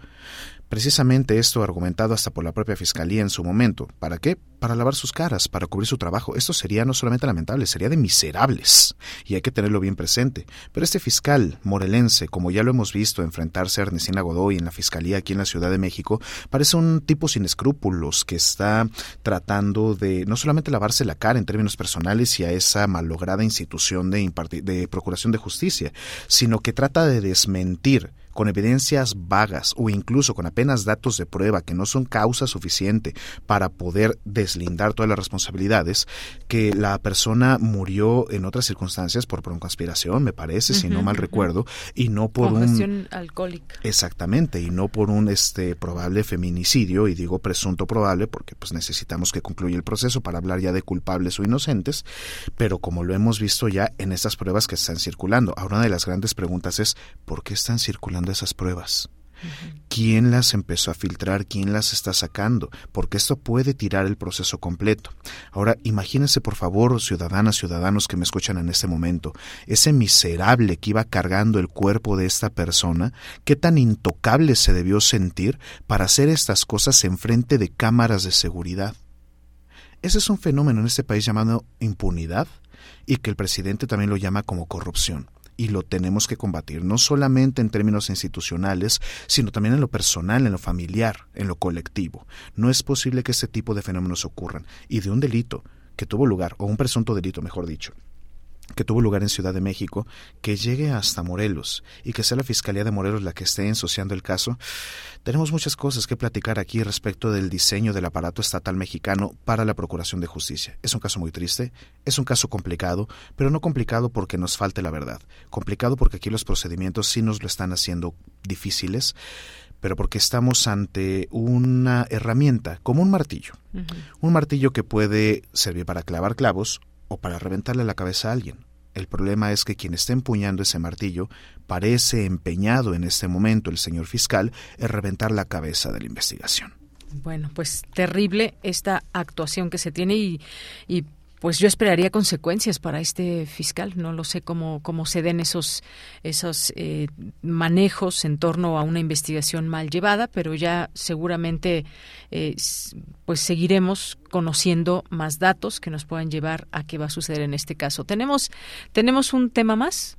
Precisamente esto argumentado hasta por la propia Fiscalía en su momento. ¿Para qué? Para lavar sus caras, para cubrir su trabajo. Esto sería no solamente lamentable, sería de miserables. Y hay que tenerlo bien presente. Pero este fiscal morelense, como ya lo hemos visto enfrentarse a Ernestina Godoy en la Fiscalía aquí en la Ciudad de México, parece un tipo sin escrúpulos que está tratando de no solamente lavarse la cara en términos personales y a esa malograda institución de, de procuración de justicia, sino que trata de desmentir con evidencias vagas o incluso con apenas datos de prueba que no son causa suficiente para poder deslindar todas las responsabilidades, que la persona murió en otras circunstancias por conspiración, me parece, si no mal recuerdo, y no por un alcohólica. Exactamente, y no por un este probable feminicidio, y digo presunto probable porque pues necesitamos que concluya el proceso para hablar ya de culpables o inocentes, pero como lo hemos visto ya en estas pruebas que están circulando. Ahora una de las grandes preguntas es ¿por qué están circulando esas pruebas? ¿Quién las empezó a filtrar? ¿Quién las está sacando? Porque esto puede tirar el proceso completo. Ahora, imagínense por favor, ciudadanas, ciudadanos que me escuchan en este momento, ese miserable que iba cargando el cuerpo de esta persona, qué tan intocable se debió sentir para hacer estas cosas en frente de cámaras de seguridad. Ese es un fenómeno en este país llamado impunidad y que el presidente también lo llama como corrupción y lo tenemos que combatir, no solamente en términos institucionales, sino también en lo personal, en lo familiar, en lo colectivo. No es posible que este tipo de fenómenos ocurran y de un delito que tuvo lugar, o un presunto delito, mejor dicho, que tuvo lugar en Ciudad de México, que llegue hasta Morelos y que sea la Fiscalía de Morelos la que esté ensuciando el caso, tenemos muchas cosas que platicar aquí respecto del diseño del aparato estatal mexicano para la Procuración de Justicia. Es un caso muy triste, es un caso complicado, pero no complicado porque nos falte la verdad, complicado porque aquí los procedimientos sí nos lo están haciendo difíciles pero porque estamos ante una herramienta como un martillo. Un martillo que puede servir para clavar clavos o para reventarle la cabeza a alguien. El problema es que quien está empuñando ese martillo parece empeñado en este momento, el señor fiscal, en reventar la cabeza de la investigación. Bueno, pues terrible esta actuación que se tiene y, y pues yo esperaría consecuencias para este fiscal. No lo sé cómo, cómo se den esos, esos eh, manejos en torno a una investigación mal llevada, pero ya seguramente eh, pues seguiremos conociendo más datos que nos puedan llevar a qué va a suceder en este caso. Tenemos, tenemos un tema más.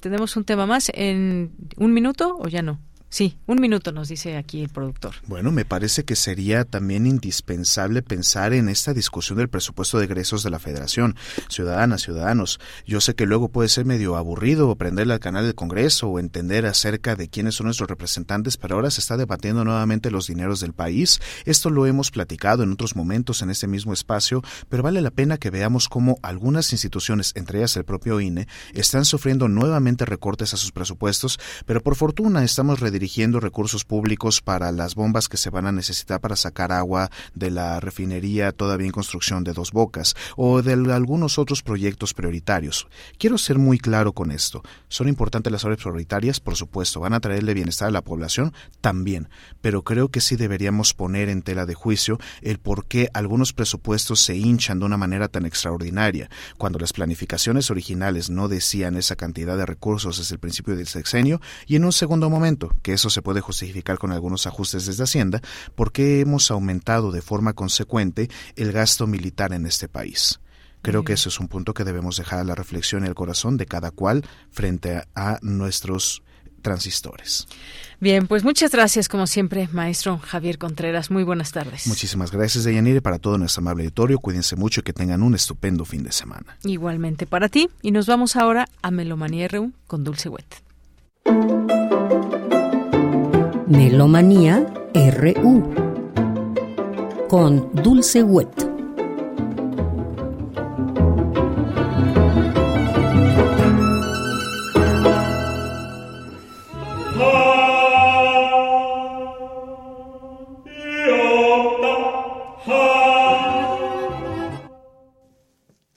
Tenemos un tema más en un minuto o ya no. Sí, un minuto nos dice aquí el productor. Bueno, me parece que sería también indispensable pensar en esta discusión del presupuesto de egresos de la Federación. Ciudadanas, ciudadanos, yo sé que luego puede ser medio aburrido prenderle al canal del Congreso o entender acerca de quiénes son nuestros representantes, pero ahora se está debatiendo nuevamente los dineros del país. Esto lo hemos platicado en otros momentos en este mismo espacio, pero vale la pena que veamos cómo algunas instituciones, entre ellas el propio INE, están sufriendo nuevamente recortes a sus presupuestos, pero por fortuna estamos dirigiendo recursos públicos para las bombas que se van a necesitar para sacar agua de la refinería todavía en construcción de dos bocas o de algunos otros proyectos prioritarios. Quiero ser muy claro con esto. ¿Son importantes las obras prioritarias? Por supuesto. ¿Van a traerle bienestar a la población? También. Pero creo que sí deberíamos poner en tela de juicio el por qué algunos presupuestos se hinchan de una manera tan extraordinaria, cuando las planificaciones originales no decían esa cantidad de recursos desde el principio del sexenio, y en un segundo momento, que eso se puede justificar con algunos ajustes desde Hacienda, porque hemos aumentado de forma consecuente el gasto militar en este país. Creo que eso es un punto que debemos dejar a la reflexión y al corazón de cada cual frente a, nuestros transistores. Bien, pues muchas gracias, como siempre, maestro Javier Contreras. Muy buenas tardes. Muchísimas gracias, Deyanire, para todo nuestro amable auditorio. Cuídense mucho y que tengan un estupendo fin de semana. Igualmente para ti. Y nos vamos ahora a Melomanía RU con Dulce Wet. Melomanía RU con Dulce Wet.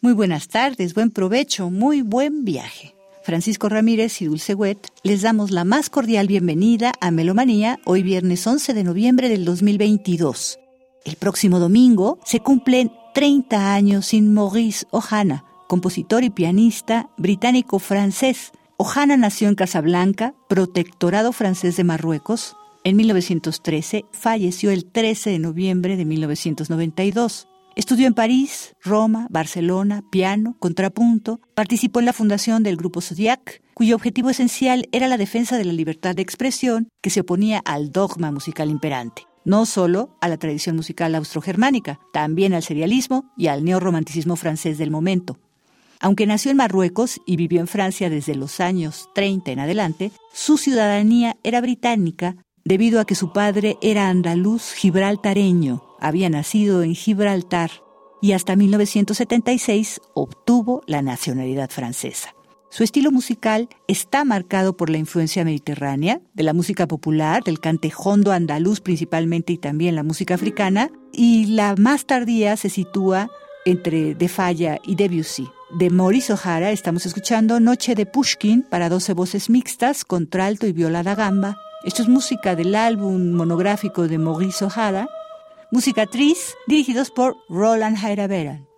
Muy buenas tardes, buen provecho, muy buen viaje. Francisco Ramírez y Dulce Wet, les damos la más cordial bienvenida a Melomanía hoy viernes 11 de noviembre del 2022. El próximo domingo se cumplen 30 años sin Maurice Ohana, compositor y pianista británico-francés. Ohana nació en Casablanca, protectorado francés de Marruecos. En 1913 falleció el 13 de noviembre de 1992. Estudió en París, Roma, Barcelona, piano, contrapunto, participó en la fundación del Grupo Zodiac, cuyo objetivo esencial era la defensa de la libertad de expresión que se oponía al dogma musical imperante, no solo a la tradición musical austrogermánica, también al serialismo y al neorromanticismo francés del momento. Aunque nació en Marruecos y vivió en Francia desde los años 30 en adelante, su ciudadanía era británica debido a que su padre era andaluz gibraltareño, había nacido en Gibraltar y hasta 1976 obtuvo la nacionalidad francesa. Su estilo musical está marcado por la influencia mediterránea, de la música popular, del cante hondo andaluz principalmente y también la música africana, y la más tardía se sitúa entre De Falla y Debussy. De Maurice O'Hara estamos escuchando Noche de Pushkin para 12 voces mixtas, contralto y viola da gamba. Esto es música del álbum monográfico de Maurice O'Hara, Musicatriz, dirigidos por Roland Jairaveran.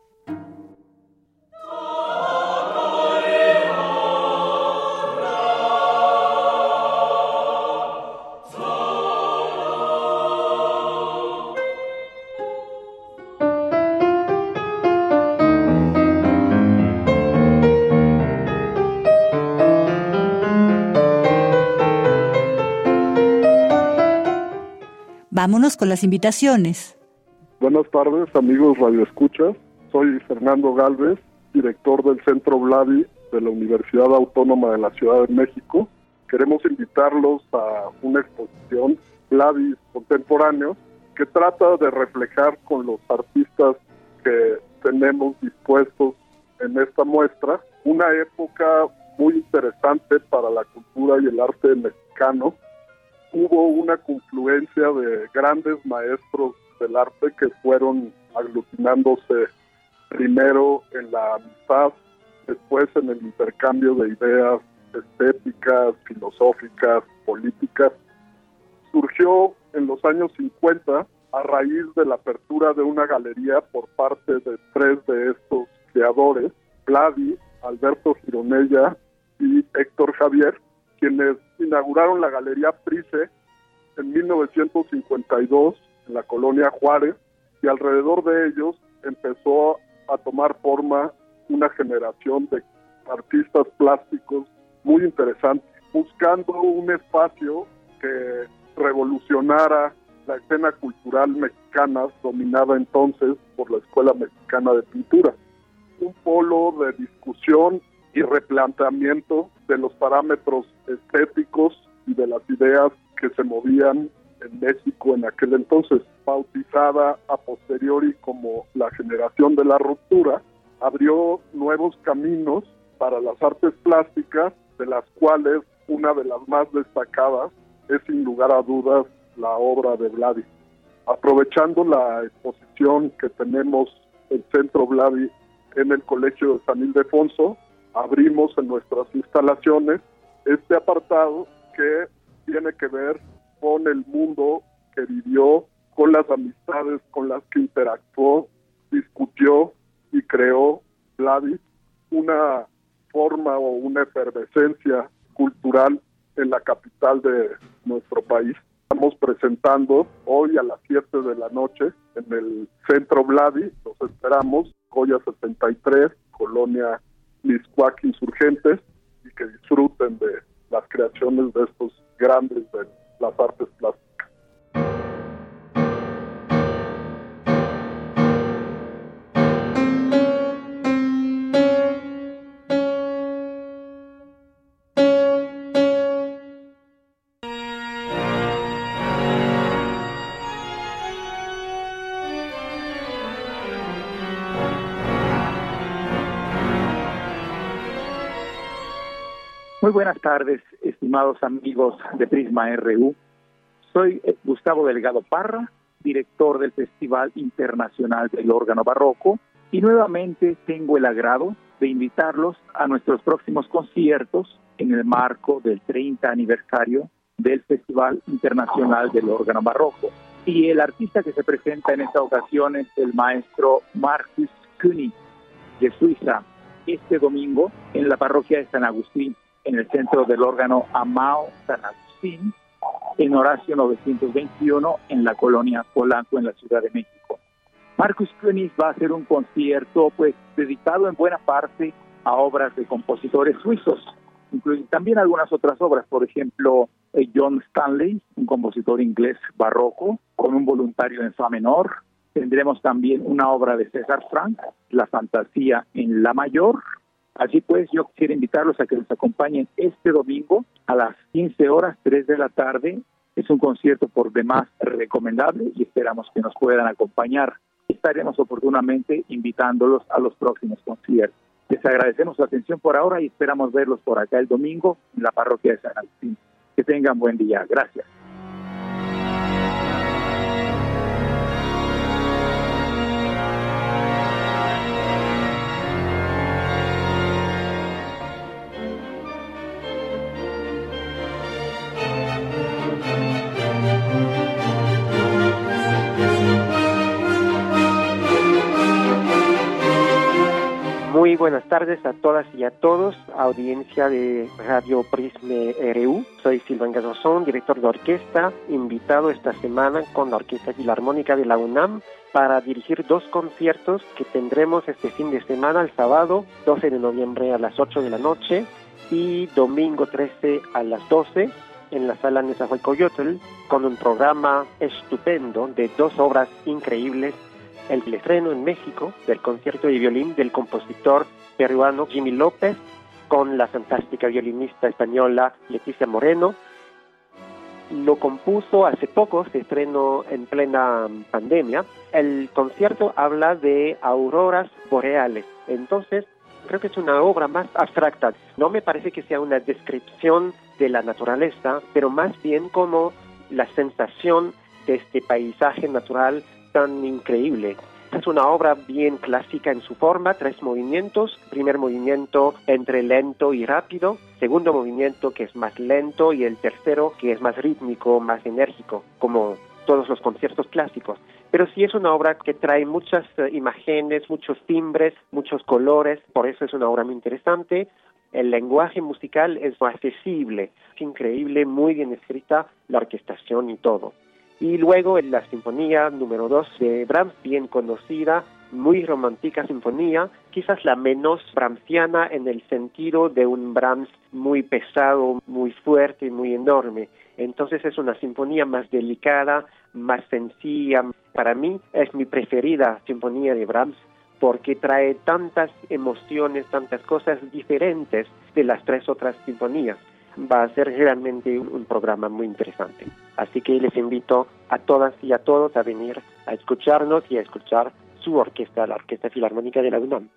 Vámonos con las invitaciones. Buenas tardes, amigos Radio Escuchas. Soy Fernando Galvez director del Centro Vladi de la Universidad Autónoma de la Ciudad de México. Queremos invitarlos a una exposición Vladi contemporáneo que trata de reflejar con los artistas que tenemos dispuestos en esta muestra una época muy interesante para la cultura y el arte mexicano. Hubo una confluencia de grandes maestros del arte que fueron aglutinándose primero en la amistad, después en el intercambio de ideas estéticas, filosóficas, políticas. Surgió en los años 50 a raíz de la apertura de una galería por parte de tres de estos creadores, Vladi, Alberto Gironella y Héctor Javier, quienes inauguraron la Galería Price en 1952 en la colonia Juárez y alrededor de ellos empezó a tomar forma una generación de artistas plásticos muy interesantes, buscando un espacio que revolucionara la escena cultural mexicana dominada entonces por la Escuela Mexicana de Pintura. Un polo de discusión y replanteamiento de los parámetros estéticos y de las ideas que se movían en México en aquel entonces, bautizada a posteriori como la generación de la ruptura, abrió nuevos caminos para las artes plásticas, de las cuales una de las más destacadas es sin lugar a dudas la obra de Vladi. Aprovechando la exposición que tenemos en Centro Vladi en el Colegio de San Ildefonso, abrimos en nuestras instalaciones este apartado que tiene que ver con el mundo que vivió, con las amistades con las que interactuó, discutió y creó Vladis, una forma o una efervescencia cultural en la capital de nuestro país. Estamos presentando hoy a las 7 de la noche en el Centro Vladi, los esperamos, Goya 73, Colonia Miscuac Insurgentes, y que disfruten de las creaciones de estos grandes de las artes plásticas. Muy buenas tardes, estimados amigos de Prisma RU. Soy eh, Gustavo Delgado Parra, director del Festival Internacional del Órgano Barroco, y nuevamente tengo el agrado de invitarlos a nuestros próximos conciertos en el marco del 30 aniversario del Festival Internacional del Órgano Barroco. Y el artista que se presenta en esta ocasión es el maestro Marcus König de Suiza, este domingo en la parroquia de San Agustín en el centro del órgano Amao San Agustín, en Horacio 921, en la colonia Polanco, en la Ciudad de México. Marcus König va a hacer un concierto pues dedicado en buena parte a obras de compositores suizos, incluyen también algunas otras obras, por ejemplo, eh, John Stanley, un compositor inglés barroco, con un voluntario en fa menor. Tendremos también una obra de César Frank, La Fantasía en La Mayor, Así pues, yo quisiera invitarlos a que nos acompañen este domingo a las 15 horas, 3 de la tarde. Es un concierto por demás recomendable y esperamos que nos puedan acompañar. Estaremos oportunamente invitándolos a los próximos conciertos. Les agradecemos su atención por ahora y esperamos verlos por acá el domingo en la parroquia de San Agustín. Que tengan buen día. Gracias. Tardes a todas y a todos, audiencia de Radio Prisme RU. Soy Silvan Gazozón, director de orquesta, invitado esta semana con la Orquesta Filarmónica de la UNAM para dirigir dos conciertos que tendremos este fin de semana, el sábado 12 de noviembre a las 8 de la noche y domingo 13 a las 12 en la sala Nezahualcóyotl con un programa estupendo de dos obras increíbles el estreno en México del concierto de violín del compositor peruano Jimmy López con la fantástica violinista española Leticia Moreno. Lo compuso hace poco, se estrenó en plena pandemia. El concierto habla de auroras boreales. Entonces, creo que es una obra más abstracta. No me parece que sea una descripción de la naturaleza, pero más bien como la sensación de este paisaje natural tan increíble. Es una obra bien clásica en su forma, tres movimientos. Primer movimiento entre lento y rápido, segundo movimiento que es más lento y el tercero que es más rítmico, más enérgico, como todos los conciertos clásicos. Pero sí es una obra que trae muchas eh, imágenes, muchos timbres, muchos colores, por eso es una obra muy interesante. El lenguaje musical es accesible, es increíble, muy bien escrita, la orquestación y todo. Y luego la sinfonía número 2 de Brahms, bien conocida, muy romántica sinfonía, quizás la menos brahmsiana en el sentido de un Brahms muy pesado, muy fuerte, muy enorme. Entonces es una sinfonía más delicada, más sencilla. Para mí es mi preferida sinfonía de Brahms porque trae tantas emociones, tantas cosas diferentes de las tres otras sinfonías va a ser realmente un, programa muy interesante. Así que les invito a todas y a todos a venir a escucharnos y a escuchar su orquesta, la Orquesta Filarmónica de la UNAM.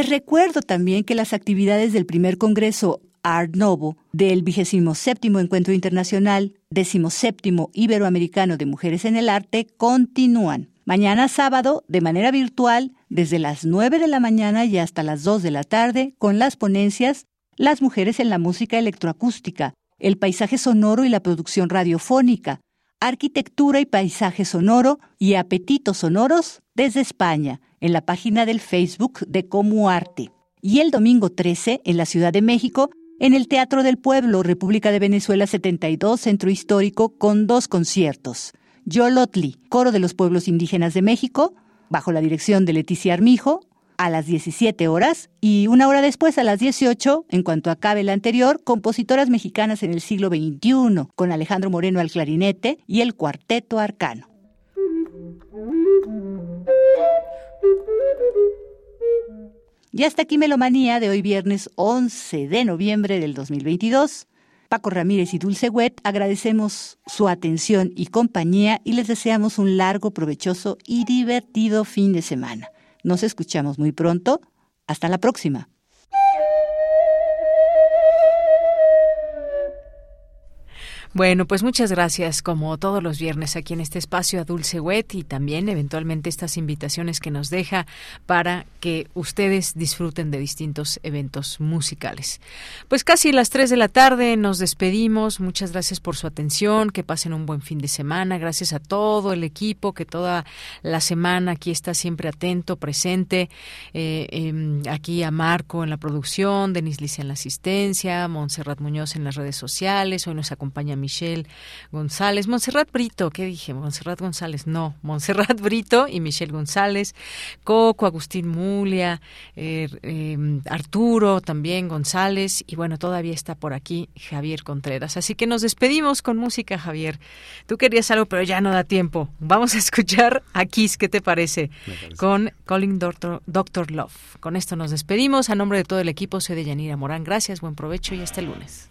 Les recuerdo también que las actividades del primer Congreso Art Novo del 27 Encuentro Internacional 17 Iberoamericano de Mujeres en el Arte continúan. Mañana sábado, de manera virtual, desde las 9 de la mañana y hasta las 2 de la tarde, con las ponencias Las mujeres en la música electroacústica, el paisaje sonoro y la producción radiofónica, arquitectura y paisaje sonoro y apetitos sonoros desde España en la página del Facebook de Como Arte. Y el domingo 13, en la Ciudad de México, en el Teatro del Pueblo, República de Venezuela 72, Centro Histórico, con dos conciertos. Yolotli, Coro de los Pueblos Indígenas de México, bajo la dirección de Leticia Armijo, a las 17 horas y una hora después a las 18, en cuanto acabe la anterior, compositoras mexicanas en el siglo XXI, con Alejandro Moreno al clarinete y el cuarteto arcano. Y hasta aquí Melomanía de hoy viernes 11 de noviembre del 2022. Paco Ramírez y Dulce Wet agradecemos su atención y compañía y les deseamos un largo, provechoso y divertido fin de semana. Nos escuchamos muy pronto. Hasta la próxima. Bueno, pues muchas gracias, como todos los viernes aquí en este espacio a Dulce Wet y también eventualmente estas invitaciones que nos deja para que ustedes disfruten de distintos eventos musicales. Pues casi las 3 de la tarde nos despedimos. Muchas gracias por su atención, que pasen un buen fin de semana. Gracias a todo el equipo que toda la semana aquí está siempre atento, presente. Eh, em, aquí a Marco en la producción, Denis Lice en la asistencia, Montserrat Muñoz en las redes sociales. Hoy nos acompaña Michelle González, Montserrat Brito, ¿qué dije? Montserrat González, no, Montserrat Brito y Michelle González, Coco, Agustín Mulia, eh, em, Arturo también González y bueno, todavía está por aquí Javier Contreras. Así que nos despedimos con música, Javier. Tú querías algo, pero ya no da tiempo. Vamos a escuchar a Kiss, ¿qué te parece? Con Calling Doctor, Doctor Love. Con esto nos despedimos. A nombre de todo el equipo, soy de Yanira Morán. Gracias, buen provecho y hasta el lunes.